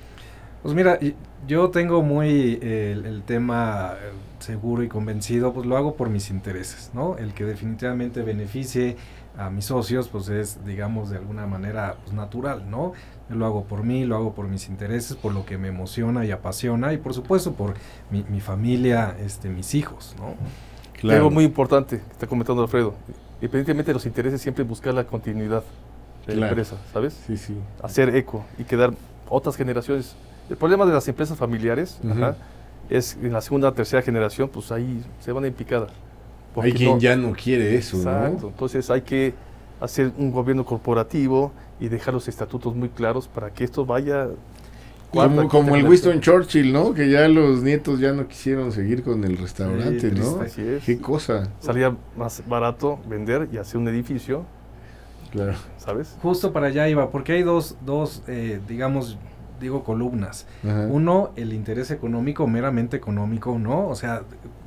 Pues mira, y- yo tengo muy eh, el, el tema eh, seguro y convencido, pues lo hago por mis intereses, ¿no? El que definitivamente beneficie a mis socios, pues es, digamos, de alguna manera pues, natural, ¿no? Yo lo hago por mí, lo hago por mis intereses, por lo que me emociona y apasiona, y por supuesto por mi, mi familia, este, mis hijos, ¿no? Algo muy importante que está comentando Alfredo. Independientemente de los intereses, siempre buscar la continuidad de la empresa, ¿sabes? Sí, sí. Hacer eco y quedar otras generaciones. El problema de las empresas familiares Ujú. ajá, es en la segunda o tercera generación, pues ahí se van en picada. Hay quien no- ya no quiere eso, Exacto. ¿no? Entonces hay que hacer un gobierno corporativo y dejar los estatutos muy claros para que esto vaya. Cuarta, Como, como el. Winston Churchill, ¿no? Que ya los nietos ya no quisieron seguir con el restaurante, Sí, ¿no? Así es. Qué cosa. Salía más barato vender y hacer un edificio, Claro. ¿sabes? Justo para allá iba, porque hay dos, dos eh, digamos, digo, columnas. Ajá. Uno, el interés económico, meramente económico, ¿no? O sea,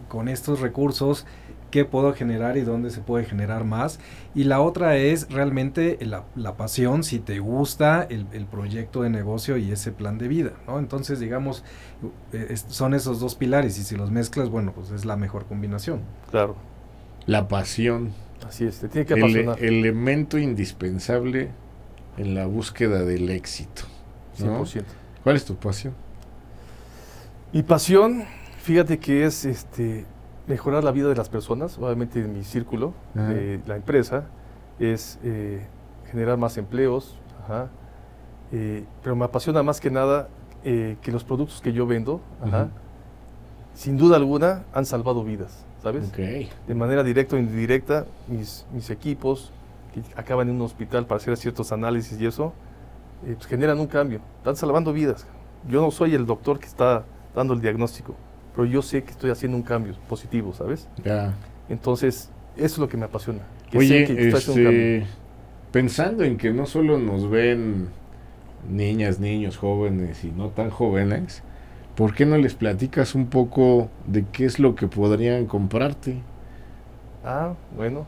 con estos recursos, ¿qué puedo generar y dónde se puede generar más? Y la otra es realmente la, la pasión, si te gusta el, el proyecto de negocio y ese plan de vida, ¿no? Entonces, digamos, eh, es- son esos dos pilares y si los mezclas, bueno, pues es la mejor combinación. Claro. La pasión. Así es, te tiene que El apasionar. elemento indispensable en la búsqueda del éxito. ¿no? 100%. ¿Cuál es tu pasión? Mi pasión, fíjate que es este mejorar la vida de las personas, obviamente en mi círculo, Ajá. de la empresa, es eh, generar más empleos, ajá, eh, pero me apasiona más que nada eh, que los productos que yo vendo, ajá, sin duda alguna, han salvado vidas, ¿sabes? De manera directa o indirecta, mis, mis equipos que acaban en un hospital para hacer ciertos análisis y eso, pues generan un cambio, están salvando vidas. Yo no soy el doctor que está dando el diagnóstico, pero yo sé que estoy haciendo un cambio positivo, ¿sabes? Ya. Entonces, eso es lo que me apasiona. Que Oye, sé que estoy haciendo un cambio. este, pensando en que no solo nos ven niñas, niños, jóvenes y no tan jóvenes, ¿por qué no les platicas un poco de qué es lo que podrían comprarte? Ah, bueno.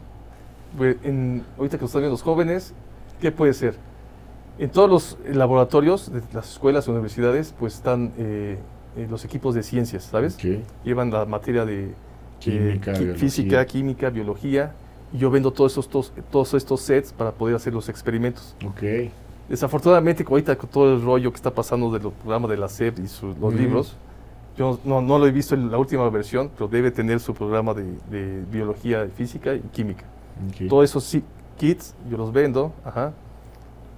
Pues, en- ahorita que nos están viendo los jóvenes, ¿qué puede ser? En todos los laboratorios de las escuelas o universidades, pues están eh, eh, los equipos de ciencias, ¿sabes? Ok. Llevan la materia de Química, qui- biología. física, química, biología, y yo vendo todos estos, tos- todos estos sets para poder hacer los experimentos. Ok. Desafortunadamente, ahorita con todo el rollo que está pasando de los programas de la SEP y su- los libros, yo no, no lo he visto en la última versión, pero debe tener su programa de, de biología, física y química. ok. Todos esos kits yo los vendo, ajá.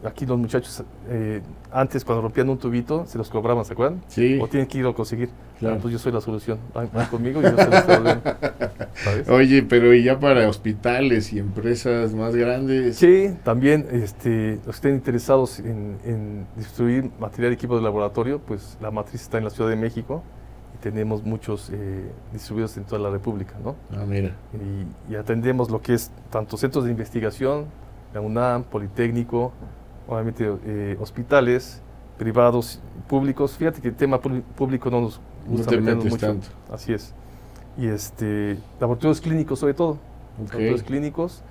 Aquí los muchachos, eh, antes cuando rompían un tubito, se los cobraban, ¿se acuerdan? Sí. O tienen que ir a conseguir. Claro. Pues yo soy la solución. Van, van conmigo y yo devuelvo. [laughs] ¿Sabes? Oye, pero ¿y ya para hospitales y empresas más grandes? Sí, también este, los que estén interesados en, en distribuir material y equipo de laboratorio, pues la matriz está en la Ciudad de México y tenemos muchos eh, distribuidos en toda la República, ¿no? Ah, mira. Y, y atendemos lo que es tanto centros de investigación, la UNAM, Politécnico, obviamente eh, hospitales, privados, públicos. Fíjate que el tema públi- público no nos No gusta meternos metes mucho. tanto. Así es. Y este, laboratorios clínicos sobre todo. Laboratorios clínicos,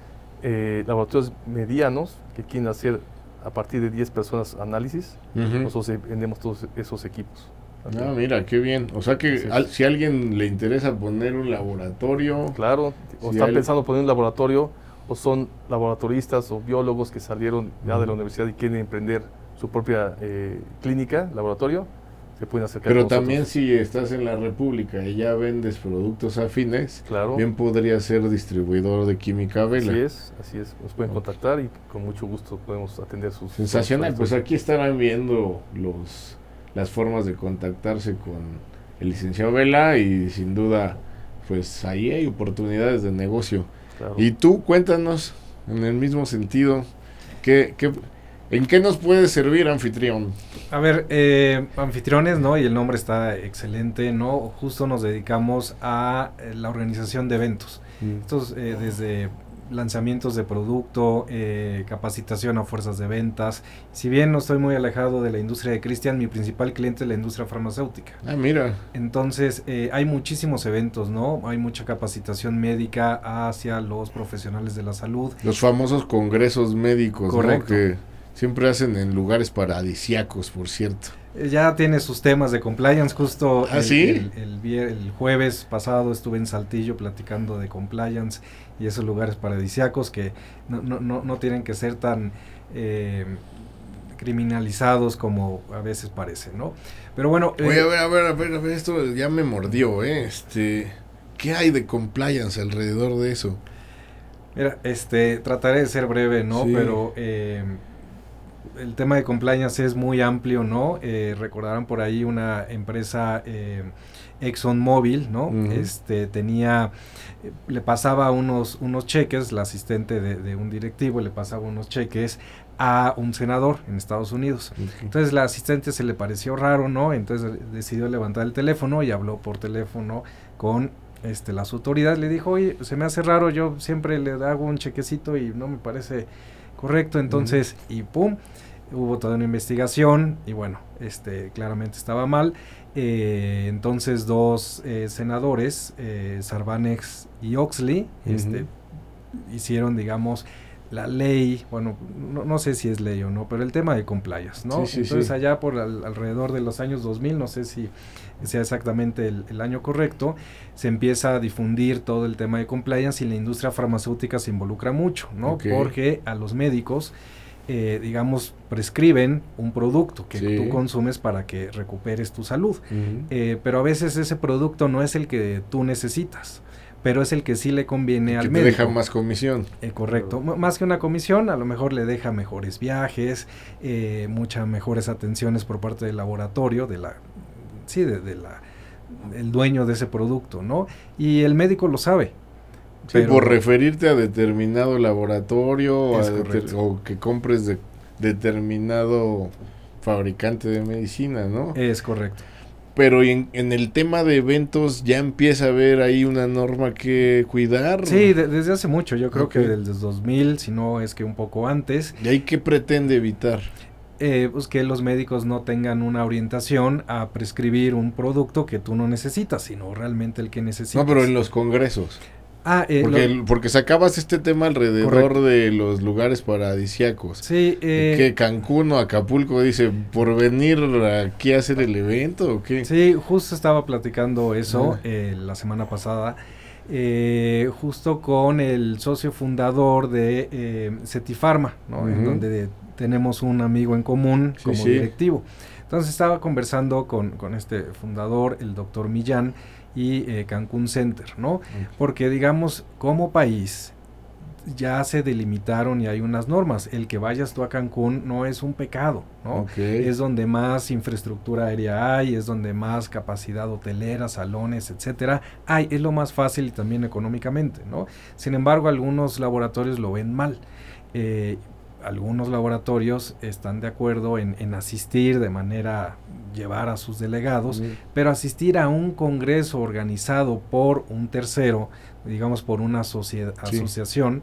eh, laboratorios medianos que quieren hacer a partir de 10 personas análisis, nosotros vendemos todos esos equipos. Ah, mira, qué bien. O sea que al- si a alguien le interesa poner un laboratorio, Claro, o hay- pensando poner un laboratorio, o son laboratoristas o biólogos que salieron ya de la universidad y quieren emprender su propia eh, clínica, laboratorio, se pueden acercar pero nosotros. también si estás en la República y ya vendes productos afines, Claro, bien podría ser distribuidor de química vela. así es, así es. Nos pueden contactar y con mucho gusto podemos atender sus... Sensacional, sus- pues aquí estarán viendo los las formas de contactarse con el licenciado Vela y sin duda pues ahí hay oportunidades de negocio. Claro. Y tú cuéntanos en el mismo sentido, ¿qué, qué, ¿en qué nos puede servir anfitrión? A ver, eh, anfitriones, ¿no? Y el nombre está excelente, ¿no? Justo nos dedicamos a eh, la organización de eventos. Estos eh, desde lanzamientos de producto, eh, capacitación a fuerzas de ventas. Si bien no estoy muy alejado de la industria de Cristian, mi principal cliente es la industria farmacéutica. Ah, mira, Entonces, eh, hay muchísimos eventos, ¿no? Hay mucha capacitación médica hacia los profesionales de la salud. los famosos congresos médicos, ¿no? Que siempre hacen en lugares paradisiacos, por cierto. Eh, Ya tiene sus temas de compliance. Justo ¿Ah, el, sí? el, el vier- el jueves pasado estuve en Saltillo platicando de compliance y esos lugares paradisiacos que no, no, no, no tienen que ser tan eh, criminalizados como a veces parece, ¿no? Pero bueno, eh, Oye, a ver, a ver, a ver, a ver, esto ya me mordió, ¿eh? Este, ¿qué hay de compliance alrededor de eso? Mira, este, trataré de ser breve, ¿no? Sí. Pero eh, el tema de compliance es muy amplio, ¿no? Eh, recordarán por ahí una empresa eh, ExxonMobil, ¿no? Este tenía, le pasaba unos, unos cheques, la asistente de, de un directivo le pasaba unos cheques a un senador en Estados Unidos. Entonces la asistente se le pareció raro, ¿no? Entonces decidió levantar el teléfono y habló por teléfono con este, las autoridades. Le dijo, oye, se me hace raro, yo siempre le hago un chequecito y no me parece correcto. Entonces, y pum, hubo toda una investigación y bueno, este, claramente estaba mal. Eh, entonces dos eh, senadores, eh, Sarbanex y Oxley, este, hicieron, digamos, la ley, bueno, no, no sé si es ley o no, pero el tema de compliance, ¿no? Sí, sí, Entonces sí. allá por al- alrededor de los años 2000, no sé si sea exactamente el, el año correcto, se empieza a difundir todo el tema de compliance y la industria farmacéutica se involucra mucho, ¿no? Porque a los médicos, eh, digamos, prescriben un producto que Sí. tú consumes para que recuperes tu salud. Eh, pero a veces ese producto no es el que tú necesitas, pero es el que sí le conviene que al te médico. deja más comisión. Eh, correcto. M- más que una comisión, a lo mejor le deja mejores viajes, eh, muchas mejores atenciones por parte del laboratorio, de la, sí, de, de la, el dueño de ese producto, ¿no? Y el médico lo sabe. Sí, pero- por referirte a determinado laboratorio a deter- o que compres de determinado fabricante de medicina, ¿no? Es correcto. Pero en, en el tema de eventos ya empieza a haber ahí una norma que cuidar. Sí, de- desde hace mucho, yo creo que desde 2000, si no es que un poco antes, ¿Y ahí qué pretende evitar? eh, pues que los médicos no tengan una orientación a prescribir un producto que tú no necesitas, sino realmente el que necesitas. No, pero en los congresos. Ah, eh, Porque, lo- porque sacabas este tema alrededor Correcto. de los lugares paradisiacos. sí, eh, que Cancún o Acapulco dice, por venir aquí a hacer el evento o qué? Sí, justo estaba platicando eso Ah. eh, la semana pasada, eh, justo con el socio fundador de Cetifarma, ¿no? En donde tenemos un amigo en común Sí, como sí. directivo. Entonces estaba conversando con, con este fundador, el doctor Millán, y eh, Cancún Center, ¿no? Porque digamos, como país, ya se delimitaron y hay unas normas. El que vayas tú a Cancún no es un pecado, ¿no? Es donde más infraestructura aérea hay, es donde más capacidad hotelera, salones, etcétera, hay, es lo más fácil y también económicamente, ¿no? Sin embargo, algunos laboratorios lo ven mal. Eh, algunos laboratorios están de acuerdo en, en asistir de manera llevar a sus delegados, pero asistir a un congreso organizado por un tercero, digamos por una asocia- Sí. asociación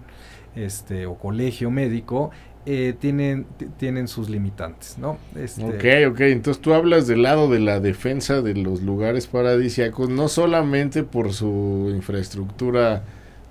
este, o colegio médico, eh, tienen, tienen sus limitantes, ¿no? Este, Ok, ok. Entonces tú hablas del lado de la defensa de los lugares paradisíacos, no solamente por su infraestructura,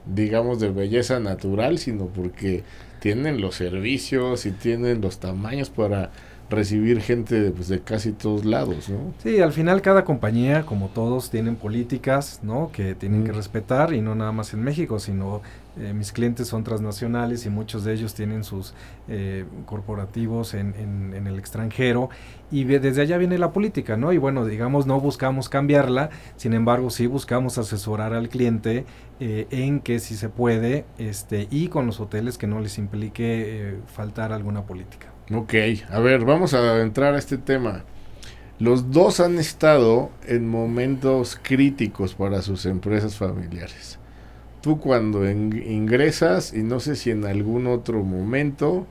digamos, de belleza natural, sino porque tienen los servicios y tienen los tamaños para recibir gente de, pues, de casi todos lados, ¿no? Sí, al final cada compañía, como todos, tienen políticas, ¿no? Que tienen que respetar y no nada más en México, sino eh, mis clientes son transnacionales y muchos de ellos tienen sus eh, corporativos en, en, el extranjero y desde allá viene la política, ¿no? Y bueno, digamos, no buscamos cambiarla, sin embargo, sí buscamos asesorar al cliente eh, en que si se puede este, y con los hoteles que no les implique faltar alguna política. Ok, a ver, vamos a entrar a este tema. Los dos han estado en momentos críticos para sus empresas familiares. Tú cuando ingresas y no sé si en algún otro momento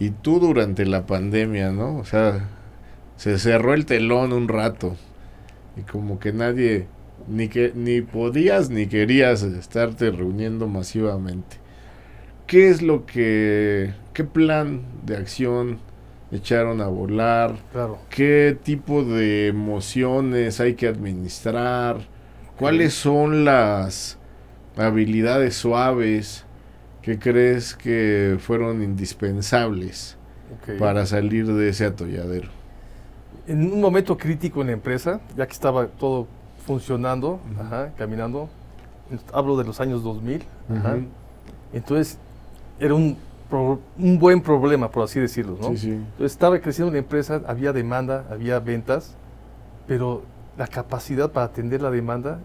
y tú durante la pandemia, ¿no? O sea, se cerró el telón un rato y como que nadie ni que ni podías ni querías estarte reuniendo masivamente. ¿Qué es lo que, qué plan de acción echaron a volar? Claro. ¿Qué tipo de emociones hay que administrar? ¿Cuáles son las habilidades suaves que crees que fueron indispensables para salir de ese atolladero? En un momento crítico en la empresa, ya que estaba todo funcionando, caminando, hablo de los años 2000, entonces era un, un buen problema, por así decirlo, ¿no? Entonces estaba creciendo la empresa, había demanda, había ventas, pero la capacidad para atender la demanda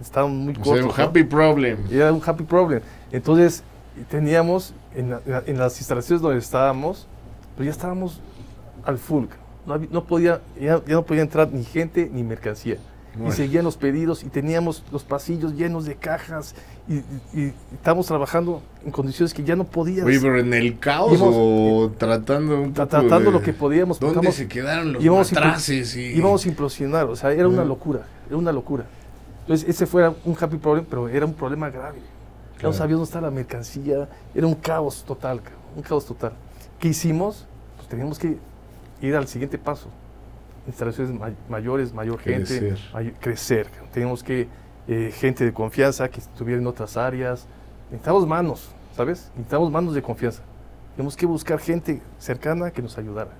estaba muy corta. Era un happy problem. Era un happy problem. Entonces teníamos en, las instalaciones donde estábamos, pero ya estábamos al full. No, podía, ya, no podía entrar ni gente ni mercancía. Y seguían los pedidos y teníamos los pasillos llenos de cajas y, y, estábamos trabajando en condiciones que ya no podíamos. Oye, pero en el caos o tratando un poco Tratando lo que podíamos. ¿Dónde se quedaron los íbamos matraces? Y... Íbamos a implosionar, o sea, era una locura, era una locura. Entonces, ese fue un happy problem, pero era un problema grave. No sabíamos dónde estaba la mercancía, era un caos total, un caos total. ¿Qué hicimos? Pues teníamos que ir al siguiente paso instalaciones mayores, mayor gente, crecer. Tenemos que, eh, gente de confianza que estuviera en otras áreas. Necesitamos manos, ¿sabes? Necesitamos manos de confianza. Tenemos que buscar gente cercana que nos ayudara.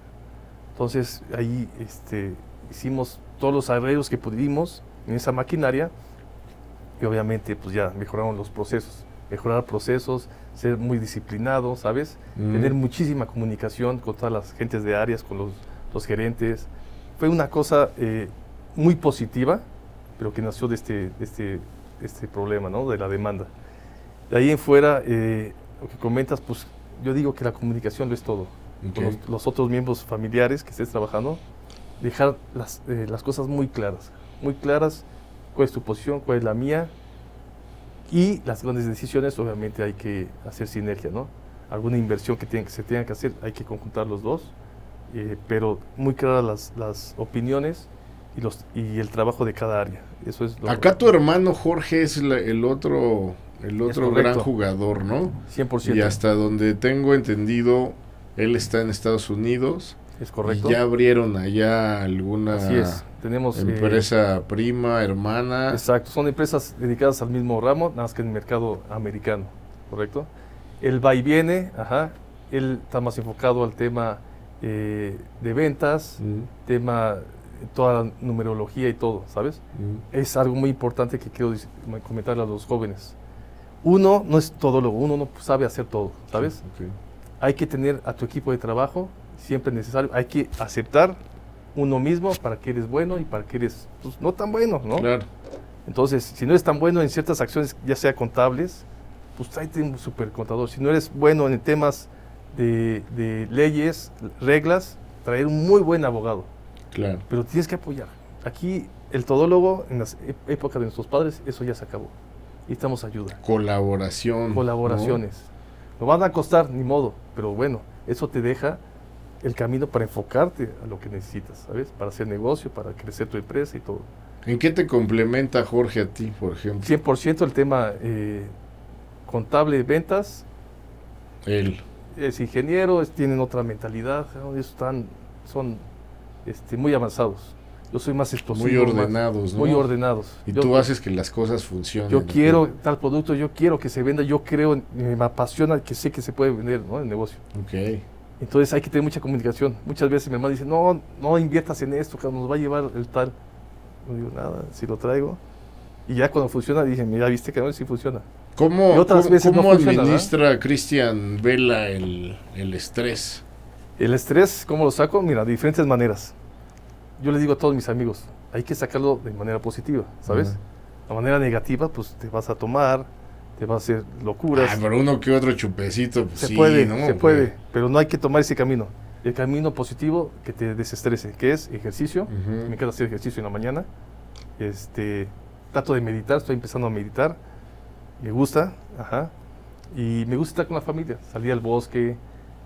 Entonces ahí este, hicimos todos los arreglos que pudimos en esa maquinaria y obviamente pues ya mejoramos los procesos. Mejorar procesos, ser muy disciplinado, ¿sabes? Tener muchísima comunicación con todas las gentes de áreas, con los, los gerentes, fue una cosa eh, muy positiva, pero que nació de este, este, este problema, ¿no? De la demanda. De ahí en fuera, eh, lo que comentas, pues yo digo que la comunicación lo es todo. Con los, otros miembros familiares que estés trabajando, dejar las, eh, las cosas muy claras, muy claras, cuál es tu posición, cuál es la mía, y las grandes decisiones, obviamente hay que hacer sinergia, ¿no? Alguna inversión que, tiene, que se tenga que hacer, hay que conjuntar los dos eh, pero muy claras las, las, opiniones y, los, y el trabajo de cada área. Eso es Acá tu hermano Jorge es el otro, el otro gran jugador, ¿no? 100%. Y hasta donde tengo entendido, él está en Estados Unidos. Es correcto. Y ya abrieron allá alguna Tenemos, eh, empresa prima, hermana. Exacto, son empresas dedicadas al mismo ramo, nada más que en el mercado americano, ¿correcto? El va y viene, ajá, él está más enfocado al tema eh, de ventas, tema, toda la numerología y todo, ¿sabes? Es algo muy importante que quiero comentarle a los jóvenes. Uno no es todo lo uno no sabe hacer todo, ¿sabes? Hay que tener a tu equipo de trabajo siempre necesario, hay que aceptar uno mismo para que eres bueno y para que eres pues, no tan bueno, ¿no? Claro. Entonces, si no eres tan bueno en ciertas acciones, ya sea contables, pues tráete un super contador. Si no eres bueno en temas de, leyes, reglas, traer un muy buen abogado. Claro. Pero tienes que apoyar. Aquí el todólogo, en las épocas de nuestros padres, eso ya se acabó. Y estamos ayuda. Colaboración. Colaboraciones. ¿no? van a costar, ni modo, pero bueno, eso te deja el camino para enfocarte a lo que necesitas, ¿sabes? Para hacer negocio, para crecer tu empresa y todo. ¿En qué te complementa Jorge a ti, por ejemplo? 100% el tema eh, contable, ventas. Él es ingeniero, tienen otra mentalidad, están, son este, muy avanzados. Yo soy más explosivo. Muy más- ordenados, ¿no? Muy ordenados. Y Yo- tú haces que las cosas funcionen. Yo ¿no? quiero tal producto, yo quiero que se venda, yo creo, me apasiona que sé que se puede vender, ¿no? El negocio. Ok. Entonces hay que tener mucha comunicación. Muchas veces mi hermano dice, no, no inviertas en esto, que nos va a llevar el tal. No digo nada, si lo traigo. Y ya cuando funciona, dije, mira, viste que no, sí funciona. ¿Cómo, Y otras cómo- veces no cómo ¿verdad? administra Cristian Vela el, el estrés? El estrés, ¿cómo lo saco? Mira, de diferentes maneras. Yo le digo a todos mis amigos, hay que sacarlo de manera positiva, ¿sabes? Ujú. La manera negativa, pues te vas a tomar, te vas a hacer locuras. Ah, pero uno que otro chupecito, pues se sí, puede, ¿no? se puede, pero no hay que tomar ese camino. El camino positivo que te desestrese, que es ejercicio. Ujú. Me encanta hacer ejercicio en la mañana. Este, trato de meditar, estoy empezando a meditar. Me gusta, ajá. Y me gusta estar con la familia, salir al bosque.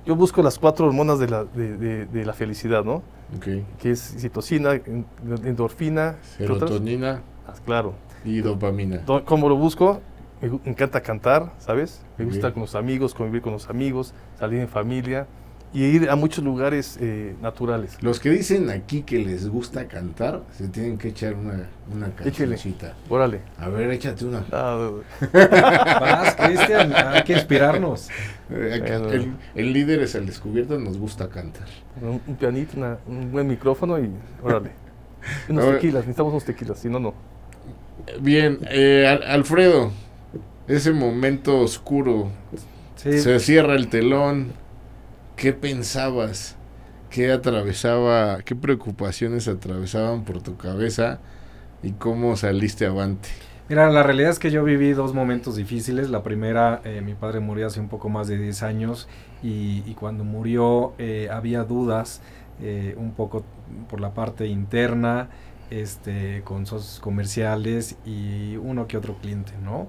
Yo busco las cuatro hormonas de la, de, de- de la felicidad, ¿no? Ok. Que es citocina, en- endorfina. Serotonina Ah, claro. y dopamina. Do- ¿Cómo lo busco? Me encanta cantar, ¿sabes? Me gusta estar con los amigos, convivir con los amigos, salir en familia y ir a muchos lugares eh, naturales. Los que dicen aquí que les gusta cantar, se tienen que echar una, una Échele. cancioncita. Órale. A ver, échate una. Ah, [laughs] Vas, Cristian, hay que inspirarnos. Eh, el, el líder es el descubierto, nos gusta cantar. un, un pianito, una- un buen micrófono y órale. [laughs] Unos Ahora- tequilas, necesitamos unos tequilas, si no, no. Bien, eh, Al- Alfredo, ese momento oscuro, Sí, se cierra el telón, ¿qué pensabas? ¿Qué atravesaba, qué preocupaciones atravesaban por tu cabeza y cómo saliste avante? Mira, la realidad es que yo viví dos momentos difíciles. La primera, eh, mi padre murió hace un poco más de 10 años y, cuando murió eh, había dudas eh, un poco por la parte interna, este, con socios comerciales y uno que otro cliente, ¿no?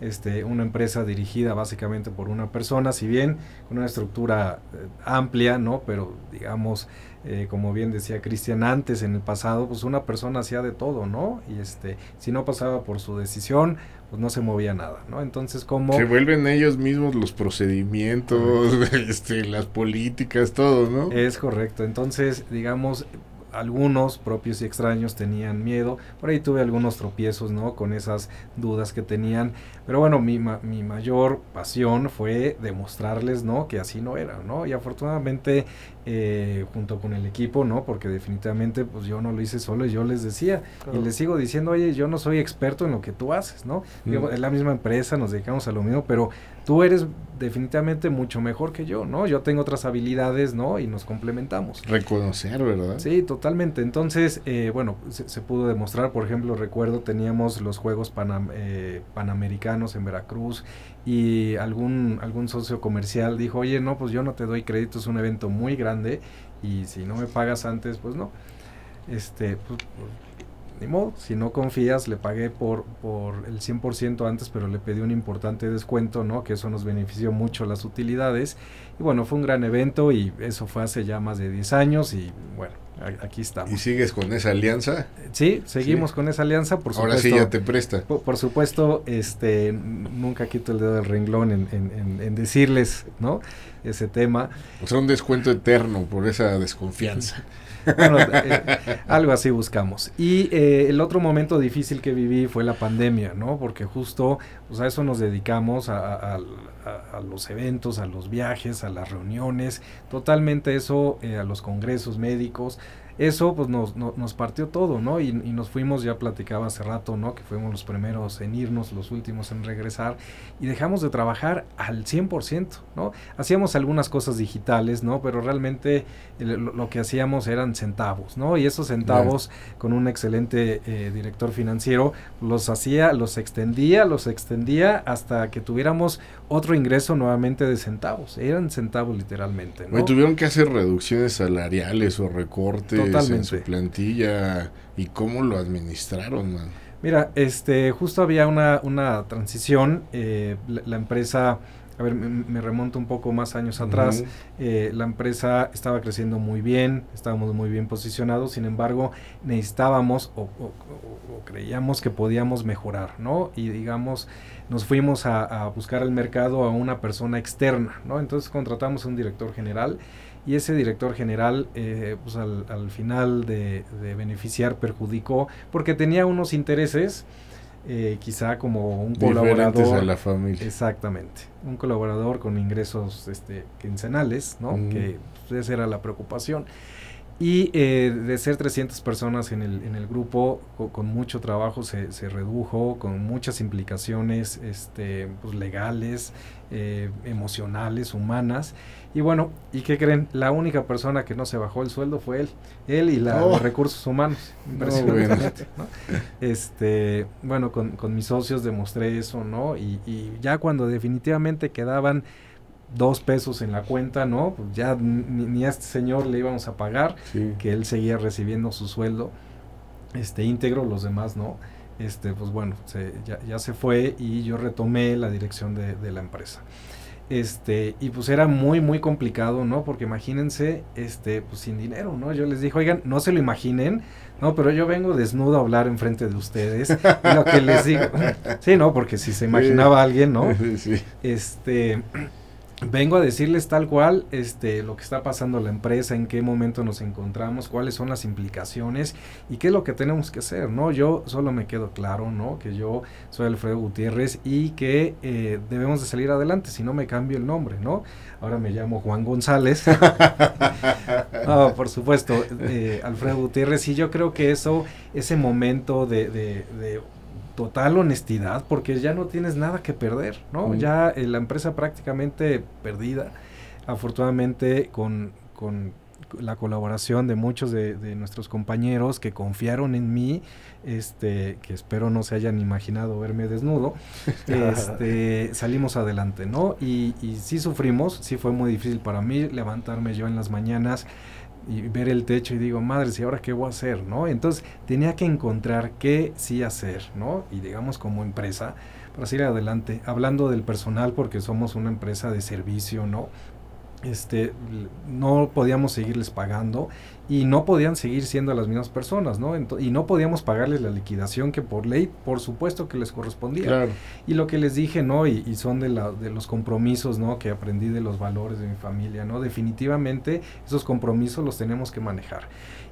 Este, una empresa dirigida básicamente por una persona, si bien con una estructura eh, amplia, ¿no? Pero digamos, eh, como bien decía Cristian antes, en el pasado, pues una persona hacía de todo, ¿no? Y este, si no pasaba por su decisión, pues no se movía nada, ¿no? Entonces, como... Se vuelven ellos mismos los procedimientos, [laughs] este, las políticas, todo, ¿no? Es correcto. Entonces, digamos, algunos propios y extraños tenían miedo. Por ahí tuve algunos tropiezos, ¿no? Con esas dudas que tenían. Pero bueno, mi, ma- mi mayor pasión fue demostrarles, ¿no? Que así no era, ¿no? Y afortunadamente, eh, junto con el equipo, ¿no? Porque definitivamente, pues yo no lo hice solo y yo les decía. Claro. Y les sigo diciendo, oye, yo no soy experto en lo que tú haces, ¿no? Digo, Mm. es la misma empresa, nos dedicamos a lo mismo, pero tú eres definitivamente mucho mejor que yo, ¿no? Yo tengo otras habilidades, ¿no? Y nos complementamos. Reconocer, ¿verdad? Sí, totalmente. Entonces, eh, bueno, se, se pudo demostrar, por ejemplo, recuerdo, teníamos los Juegos Panam- eh, Panamericanos en Veracruz y algún, algún socio comercial dijo, oye, no, pues yo no te doy crédito, es un evento muy grande y si no me pagas antes, pues no. Este, pues, pues, ni modo, si no confías, le pagué por, por el 100% antes, pero le pedí un importante descuento, ¿no? Que eso nos benefició mucho las utilidades. Y bueno, fue un gran evento y eso fue hace ya más de 10 años y bueno, aquí estamos. ¿Y sigues con esa alianza? Sí, seguimos Sí. con esa alianza, por Ahora sí ya te presta. Por, por supuesto, este, nunca quito el dedo del renglón en, en- en- en decirles, ¿no? Ese tema. O sea, un descuento eterno por esa desconfianza. [laughs] Bueno, eh, algo así buscamos. Y eh, el otro momento difícil que viví fue la pandemia, ¿no? Porque justo a eso nos dedicamos, a los eventos, a los viajes, a las reuniones, totalmente eso, eh, a los congresos médicos. Eso pues nos, no- nos partió todo, ¿no? Y, y nos fuimos, ya platicaba hace rato, ¿no? Que fuimos los primeros en irnos, los últimos en regresar y dejamos de trabajar al 100%, ¿no? Hacíamos algunas cosas digitales, ¿no? Pero realmente el- lo, lo que hacíamos eran centavos, ¿no? Y esos centavos, con un excelente eh, director financiero, los hacía, los extendía, los extendía hasta que tuviéramos otro ingreso nuevamente de centavos. Eran centavos literalmente, ¿no? Oye, tuvieron que hacer reducciones salariales o recortes en Totalmente. su plantilla. ¿Y cómo lo administraron, man? Mira, este, justo había una, una transición, eh, la, la empresa a ver, me, remonto un poco más años atrás, eh, la empresa estaba creciendo muy bien, estábamos muy bien posicionados, sin embargo, necesitábamos o, creíamos que podíamos mejorar, ¿no? Y digamos, nos fuimos a, buscar el mercado a una persona externa, ¿no? Entonces contratamos a un director general y ese director general, eh, pues al, final de, de beneficiar, perjudicó porque tenía unos intereses eh, quizá como un colaborador. a la familia. Exactamente. Un colaborador con ingresos este, quincenales, ¿no? Que pues, esa era la preocupación. Y eh, de ser 300 personas en el, en el grupo, con, mucho trabajo se, se, redujo, con muchas implicaciones este, pues, legales, eh, emocionales, humanas. Y bueno, ¿y qué creen? La única persona que no se bajó el sueldo fue él. Él y la, los oh. recursos humanos. [laughs] Impresionante. Este, bueno, con, con, mis socios demostré eso, ¿no? Y, y, ya cuando definitivamente quedaban dos pesos en la cuenta, ¿no? Pues ya ni, a este señor le íbamos a pagar, que él seguía recibiendo su sueldo este íntegro, los demás no. Este, pues bueno, ya, ya, se fue y yo retomé la dirección de, de la empresa. Este, y pues era muy, muy complicado, ¿no? Porque imagínense, este, pues sin dinero, ¿no? Yo les dije, oigan, no se lo imaginen, no, pero yo vengo desnudo a hablar enfrente de ustedes. y lo que les digo, [laughs] sí, no, porque si se imaginaba alguien, ¿no? [laughs] Sí. Este, vengo a decirles tal cual este, lo que está pasando en la empresa, en qué momento nos encontramos, cuáles son las implicaciones y qué es lo que tenemos que hacer, ¿no? Yo solo me quedo claro, ¿no? Que yo soy Alfredo Gutiérrez y que eh, debemos de salir adelante, si no me cambio el nombre, ¿no? Ahora me llamo Juan González. [laughs] no, por supuesto, eh, Alfredo Gutiérrez y yo creo que eso, ese momento de, de, de total honestidad, porque ya no tienes nada que perder, ¿no? Ya eh, la empresa prácticamente perdida, afortunadamente con, con la colaboración de muchos de, nuestros compañeros que confiaron en mí, este, que espero no se hayan imaginado verme desnudo, [laughs] este, salimos adelante, ¿no? Y, y sí sufrimos, sí fue muy difícil para mí levantarme yo en las mañanas, y ver el techo y digo, madre, ¿y ahora qué voy a hacer? ¿no? Entonces tenía que encontrar qué sí hacer, ¿no? Y digamos como empresa, para seguir adelante, hablando del personal, porque somos una empresa de servicio, ¿no? Este, no podíamos seguirles pagando y no podían seguir siendo las mismas personas, ¿no? y no podíamos pagarles la liquidación que por ley, por supuesto que les correspondía. Y lo que les dije, ¿no? Y, son de, la, de los compromisos, ¿no? Que aprendí de los valores de mi familia, ¿no? Definitivamente esos compromisos los tenemos que manejar.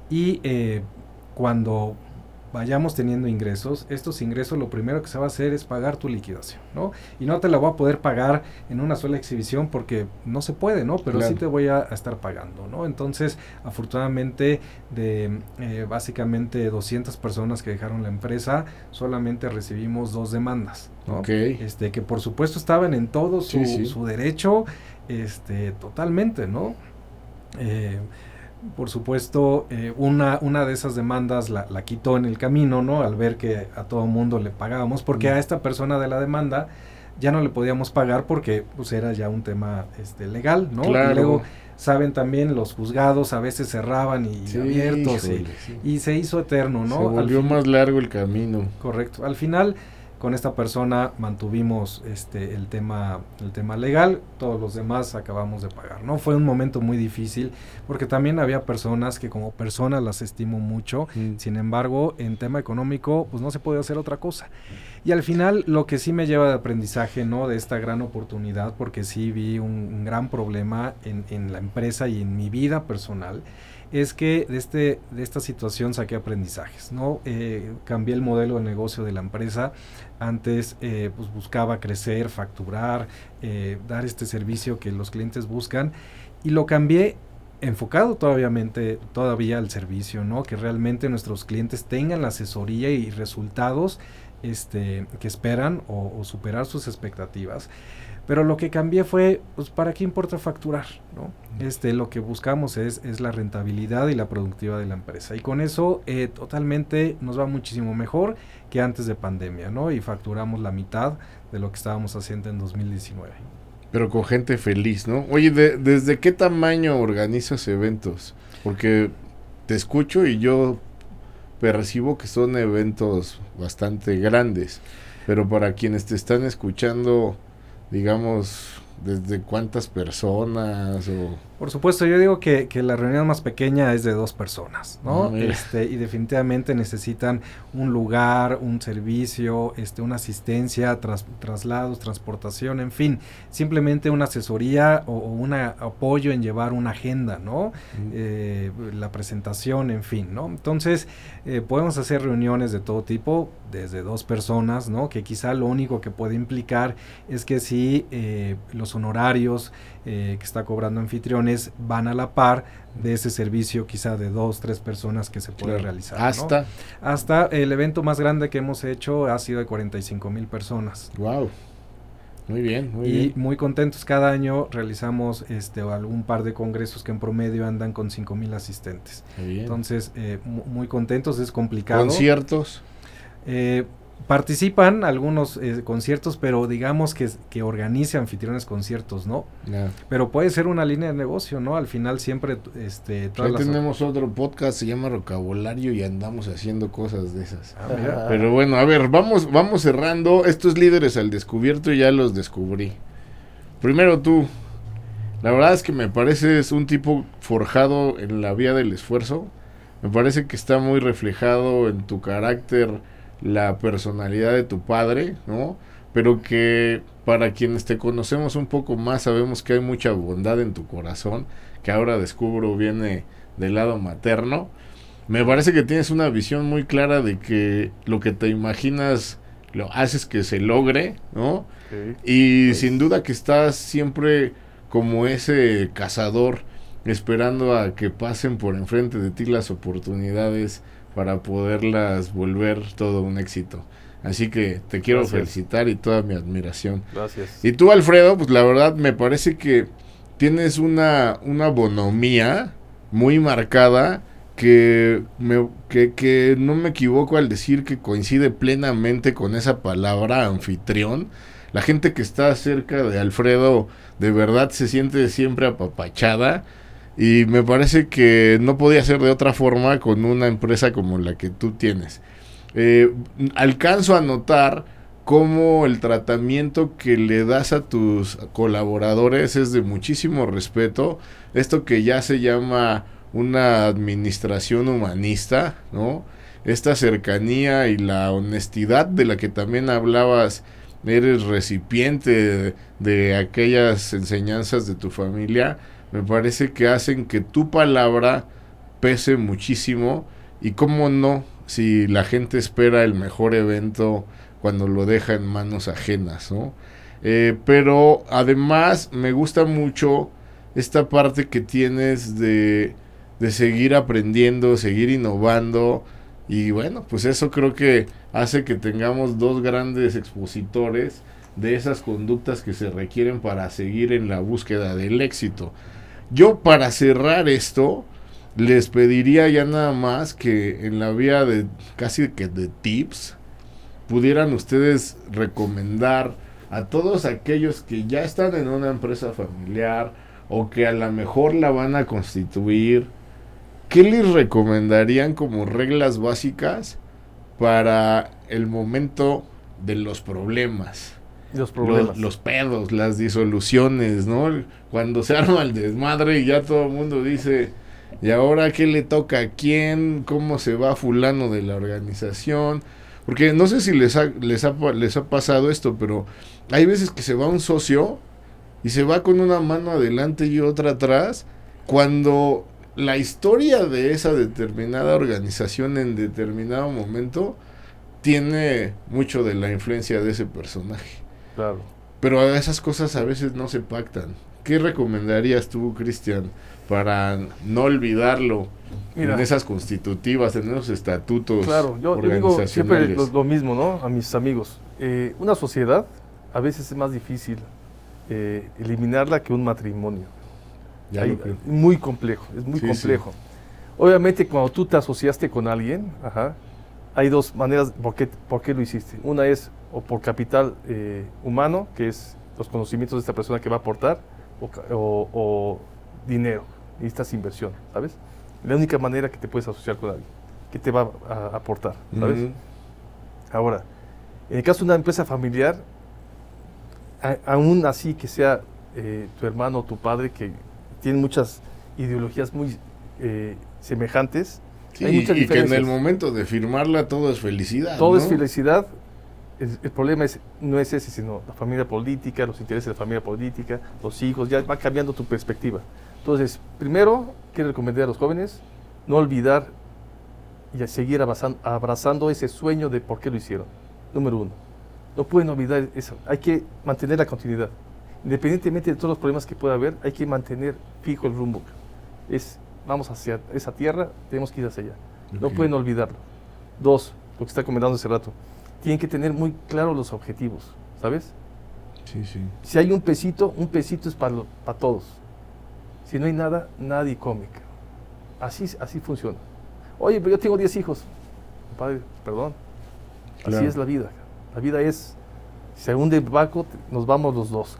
Y eh, cuando vayamos teniendo ingresos, estos ingresos lo primero que se va a hacer es pagar tu liquidación, ¿no? Y no te la voy a poder pagar en una sola exhibición porque no se puede, ¿no? Pero sí te voy a, estar pagando, ¿no? Entonces, afortunadamente, de eh, básicamente 200 personas que dejaron la empresa, solamente recibimos dos demandas, ¿no? Este, que por supuesto estaban en todo su, su derecho, este, totalmente, ¿no? Eh, por supuesto, eh, una, una de esas demandas la, la, quitó en el camino, ¿no? Al ver que a todo mundo le pagábamos, porque a esta persona de la demanda ya no le podíamos pagar porque pues era ya un tema este, legal, ¿no? Y luego saben también los juzgados a veces cerraban y abiertos y, se hizo eterno, ¿no? Se volvió más largo el camino. Correcto. Al final con esta persona mantuvimos este el tema el tema legal todos los demás acabamos de pagar no fue un momento muy difícil porque también había personas que como personas las estimo mucho mm. sin embargo en tema económico pues no se puede hacer otra cosa. Y al final lo que sí me lleva de aprendizaje no de esta gran oportunidad porque sí vi un, gran problema en, en la empresa y en mi vida personal es que de, este, de esta situación saqué aprendizajes, ¿no? Eh, cambié el modelo de negocio de la empresa. Antes eh, pues buscaba crecer, facturar, eh, dar este servicio que los clientes buscan y lo cambié enfocado todavía, todavía al servicio, ¿no? Que realmente nuestros clientes tengan la asesoría y resultados este, que esperan o, o superar sus expectativas. Pero lo que cambié fue, pues, ¿para qué importa facturar? ¿no? Este, lo que buscamos es, es la rentabilidad y la productividad de la empresa. Y con eso eh, totalmente nos va muchísimo mejor que antes de pandemia, ¿no? Y facturamos la mitad de lo que estábamos haciendo en 2019. Pero con gente feliz, ¿no? Oye, ¿desde qué tamaño organizas eventos? Porque te escucho y yo percibo que son eventos bastante grandes. Pero para quienes te están escuchando digamos, desde cuántas personas o... Por supuesto, yo digo que, que, la reunión más pequeña es de dos personas, ¿no? Ah, este, y definitivamente necesitan un lugar, un servicio, este, una asistencia, tras, traslados, transportación, en fin, simplemente una asesoría o, o un apoyo en llevar una agenda, ¿no? Eh, la presentación, en fin, ¿no? Entonces, eh, podemos hacer reuniones de todo tipo, desde dos personas, ¿no? Que quizá lo único que puede implicar es que si eh, los honorarios que está cobrando anfitriones van a la par de ese servicio quizá de dos, tres personas que se puede realizar. Hasta. Hasta el evento más grande que hemos hecho ha sido de 45 mil personas. Wow. Muy bien, muy y bien. muy contentos. Cada año realizamos este algún par de congresos que en promedio andan con 5 mil asistentes. Entonces, eh, muy contentos, es complicado. ¿Conciertos? Eh, participan algunos eh, conciertos, pero digamos que, que organice anfitriones conciertos, ¿no? Pero puede ser una línea de negocio, ¿no? Al final siempre, este... Todas tenemos otro podcast, se llama Vocabulario y andamos haciendo cosas de esas. Ah, pero bueno, a ver, vamos, vamos cerrando. Estos líderes al descubierto ya los descubrí. Primero tú, la verdad es que me pareces un tipo forjado en la vía del esfuerzo. Me parece que está muy reflejado en tu carácter la personalidad de tu padre, ¿no? Pero que para quienes te conocemos un poco más sabemos que hay mucha bondad en tu corazón, que ahora descubro viene del lado materno. Me parece que tienes una visión muy clara de que lo que te imaginas lo haces que se logre, ¿no? Y pues sin duda que estás siempre como ese cazador esperando a que pasen por enfrente de ti las oportunidades para poderlas volver todo un éxito. Así que te quiero felicitar y toda mi admiración. Gracias. Y tú, Alfredo, pues la verdad me parece que tienes una, una bonomía muy marcada que, me, que, que no me equivoco al decir que coincide plenamente con esa palabra anfitrión. La gente que está cerca de Alfredo de verdad se siente siempre apapachada y me parece que no podía ser de otra forma con una empresa como la que tú tienes. Eh, alcanzo a notar cómo el tratamiento que le das a tus colaboradores es de muchísimo respeto. Esto que ya se llama una administración humanista, ¿no? Esta cercanía y la honestidad de la que también hablabas, eres recipiente de, de aquellas enseñanzas de tu familia me parece que hacen que tu palabra pese muchísimo y cómo no si la gente espera el mejor evento cuando lo deja en manos ajenas, ¿no? Eh, pero además me gusta mucho esta parte que tienes de, de seguir aprendiendo, seguir innovando y bueno, pues eso creo que hace que tengamos dos grandes expositores de esas conductas que se requieren para seguir en la búsqueda del éxito. Yo para cerrar esto, les pediría ya nada más que en la vía de casi que de tips, pudieran ustedes recomendar a todos aquellos que ya están en una empresa familiar o que a lo mejor la van a constituir, ¿qué les recomendarían como reglas básicas para el momento de los problemas? Los problemas. Los, pedos, las disoluciones, ¿no? Cuando se [laughs] arma el desmadre y ya todo el mundo dice, ¿y ahora qué le toca a quién? ¿Cómo se va fulano de la organización? Porque no sé si les ha, les ha, les ha pasado esto, pero hay veces que se va un socio y se va con una mano adelante y otra atrás, cuando la historia de esa determinada organización en determinado momento tiene mucho de la influencia de ese personaje. Claro. Pero esas cosas a veces no se pactan. ¿Qué recomendarías tú, Cristian, para no olvidarlo en esas constitutivas, en esos estatutos? Claro, yo, digo siempre lo, mismo, ¿no? A mis amigos. Eh, una sociedad a veces es más difícil eh, eliminarla que un matrimonio. muy complejo, es muy complejo. Obviamente cuando tú te asociaste con alguien, hay dos maneras por qué, por qué lo hiciste. Una es o por capital eh, humano, que es los conocimientos de esta persona que va a aportar, o, o, dinero, necesitas inversión, ¿sabes? La única manera que te puedes asociar con alguien, que te va a, aportar, ¿sabes? Ahora, en el caso de una empresa familiar, aún así que sea eh, tu hermano o tu padre que tienen muchas ideologías muy eh, semejantes. Sí, Hay muchas y que en el momento de firmarla todo es felicidad. Todo es felicidad. El, el problema es, no es ese, sino la familia política, los intereses de la familia política, los hijos, ya va cambiando tu perspectiva. Entonces, primero, quiero recomendar a los jóvenes no olvidar y a seguir abrazando, abrazando ese sueño de por qué lo hicieron. Número uno. No pueden olvidar eso. Hay que mantener la continuidad. Independientemente de todos los problemas que pueda haber, hay que mantener fijo el rumbo. Es, vamos hacia esa tierra, tenemos que ir hacia allá. No pueden olvidarlo. Dos, lo que está comentando hace rato, tienen que tener muy claros los objetivos, ¿sabes? Sí, sí. Si hay un pesito, un pesito es para todos. Si no hay nada, nadie come. Así, así funciona. Oye, pero yo tengo 10 hijos. Padre, perdón. Claro. Así es la vida. La vida es, si se hunde el barco, nos vamos los dos.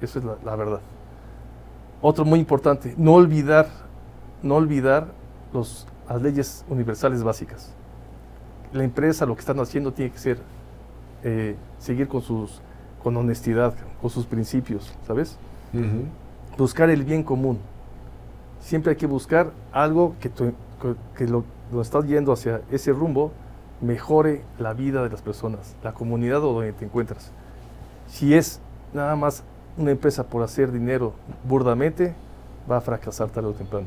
Eso es la, la verdad. Otro muy importante, no olvidar, no olvidar los, las leyes universales básicas. La empresa lo que están haciendo tiene que ser eh, seguir con sus con honestidad, con sus principios, ¿sabes? Buscar el bien común. Siempre hay que buscar algo que, tu- que- que lo, lo estás yendo hacia ese rumbo mejore la vida de las personas, la comunidad o donde te encuentras. Si es nada más una empresa por hacer dinero burdamente, va a fracasar tarde o temprano.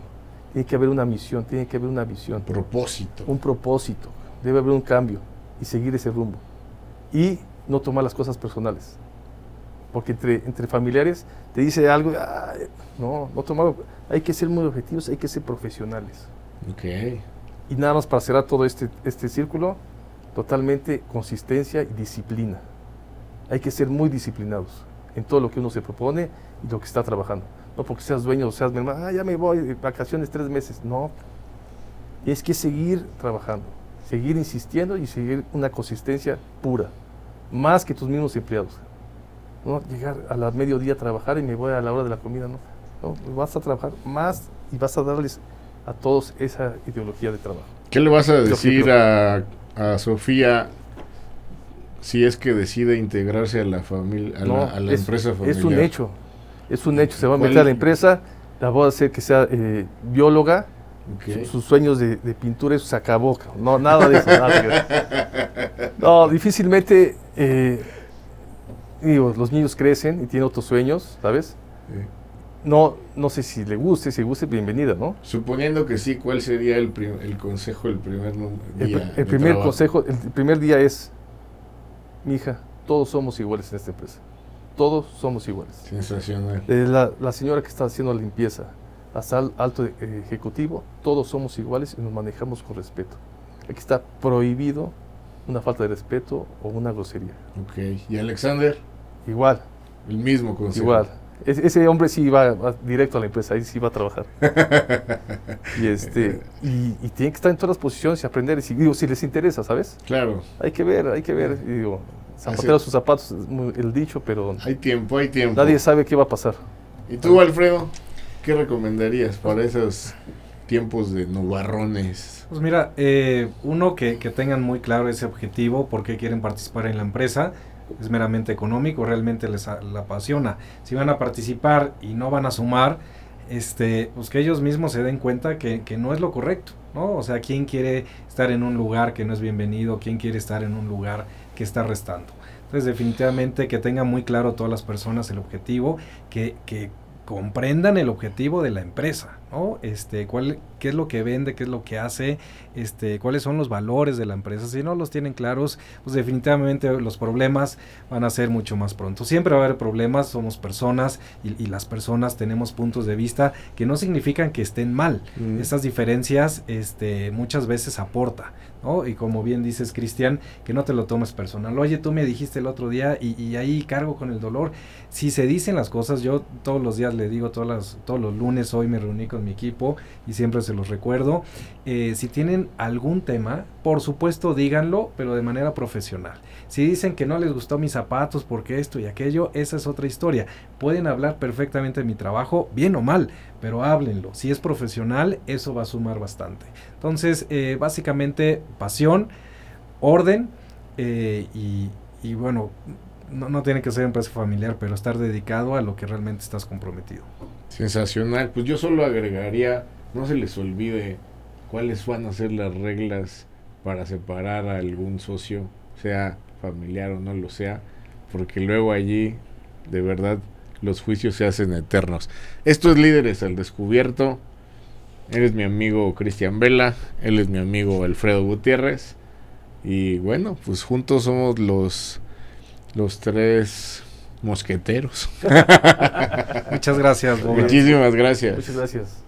Tiene que haber una misión, tiene que haber una visión Propósito. un propósito, debe haber un cambio y seguir ese rumbo. Y no tomar las cosas personales. Porque entre, entre familiares te dice algo, "Ay", no, no tomar, hay que ser muy objetivos, hay que ser profesionales. Ok. Y nada más para cerrar todo este, este círculo, totalmente consistencia y disciplina. Hay que ser muy disciplinados en todo lo que uno se propone y lo que está trabajando. No porque seas dueño o seas mi hermano, ah, ya me voy, de vacaciones tres meses. No. Es que seguir trabajando, seguir insistiendo y seguir una consistencia pura, más que tus mismos empleados. No llegar a la mediodía a trabajar y me voy a la hora de la comida, no. No, vas a trabajar más y vas a darles a todos esa ideología de trabajo. ¿Qué le vas a decir a, a Sofía si es que decide integrarse a la familia, a, No, la, a la es, empresa familiar? es un hecho, es un hecho. Se va a ¿Cuál- meter a la empresa, la voy a hacer que sea eh, bióloga, sus sueños de, de pintura, eso se acabó. No, nada de eso. nada que- [laughs] no, difícilmente, eh, digo, los niños crecen y tienen otros sueños, ¿sabes? Sí. No, no sé si le guste, si guste, bienvenida, ¿no? Suponiendo que sí, ¿cuál sería el, el consejo el primer El, día? pr- el de primer trabajo? consejo, el primer día es, mi hija, todos somos iguales en esta empresa. Todos somos iguales. Sensacional. De la, la señora que está haciendo la limpieza hasta el alto eh, ejecutivo, todos somos iguales y nos manejamos con respeto. Aquí está prohibido una falta de respeto o una grosería. Ok. ¿Y Alexander? Igual, El mismo consejo. igual. Es- ese hombre sí va, va directo a la empresa, ahí sí va a trabajar. [laughs] y, este, y, y tiene que estar en todas las posiciones y aprender. Y si, digo, si les interesa, ¿sabes? Claro. Hay que ver, hay que ver. Y digo, zapatero a sus zapatos, es muy- el dicho, pero Hay tiempo, hay tiempo. nadie sabe qué va a pasar. ¿Y tú, Alfredo? ¿Qué recomendarías para esos tiempos de nubarrones? Pues mira, eh, uno que, que tengan muy claro ese objetivo, por qué quieren participar en la empresa, es meramente económico, realmente les a- la apasiona. Si van a participar y no van a sumar, este, pues que ellos mismos se den cuenta que, que no es lo correcto, ¿no? O sea, ¿quién quiere estar en un lugar que no es bienvenido? ¿Quién quiere estar en un lugar que está restando? Entonces, definitivamente que tengan muy claro todas las personas el objetivo, que, que comprendan el objetivo de la empresa, ¿no? Este, cuál, qué es lo que vende, qué es lo que hace, este, cuáles son los valores de la empresa. Si no los tienen claros, pues definitivamente los problemas van a ser mucho más pronto. Siempre va a haber problemas, somos personas y, y las personas tenemos puntos de vista que no significan que estén mal. Mm. Estas diferencias, este, muchas veces aporta, ¿no? Y como bien dices, Cristian, que no te lo tomes personal. Oye, tú me dijiste el otro día y, y ahí cargo con el dolor. Si se dicen las cosas, yo todos los días le digo, todas las, todos los lunes hoy me reuní con mi equipo y siempre se los recuerdo. Eh, si tienen algún tema, por supuesto díganlo, pero de manera profesional. Si dicen que no les gustó mis zapatos porque esto y aquello, esa es otra historia. Pueden hablar perfectamente de mi trabajo, bien o mal, pero háblenlo. Si es profesional, eso va a sumar bastante. Entonces, eh, básicamente, pasión, orden eh, y, y bueno, no, no tiene que ser empresa familiar, pero estar dedicado a lo que realmente estás comprometido. Sensacional. Pues yo solo agregaría, no se les olvide cuáles van a ser las reglas para separar a algún socio, sea familiar o no lo sea, porque luego allí, de verdad, los juicios se hacen eternos. Esto es Líderes al Descubierto. Él es mi amigo Cristian Vela, él es mi amigo Alfredo Gutiérrez. Y bueno, pues juntos somos los, los tres mosqueteros. [laughs] Muchas gracias, Robert. Muchísimas gracias. Muchas gracias.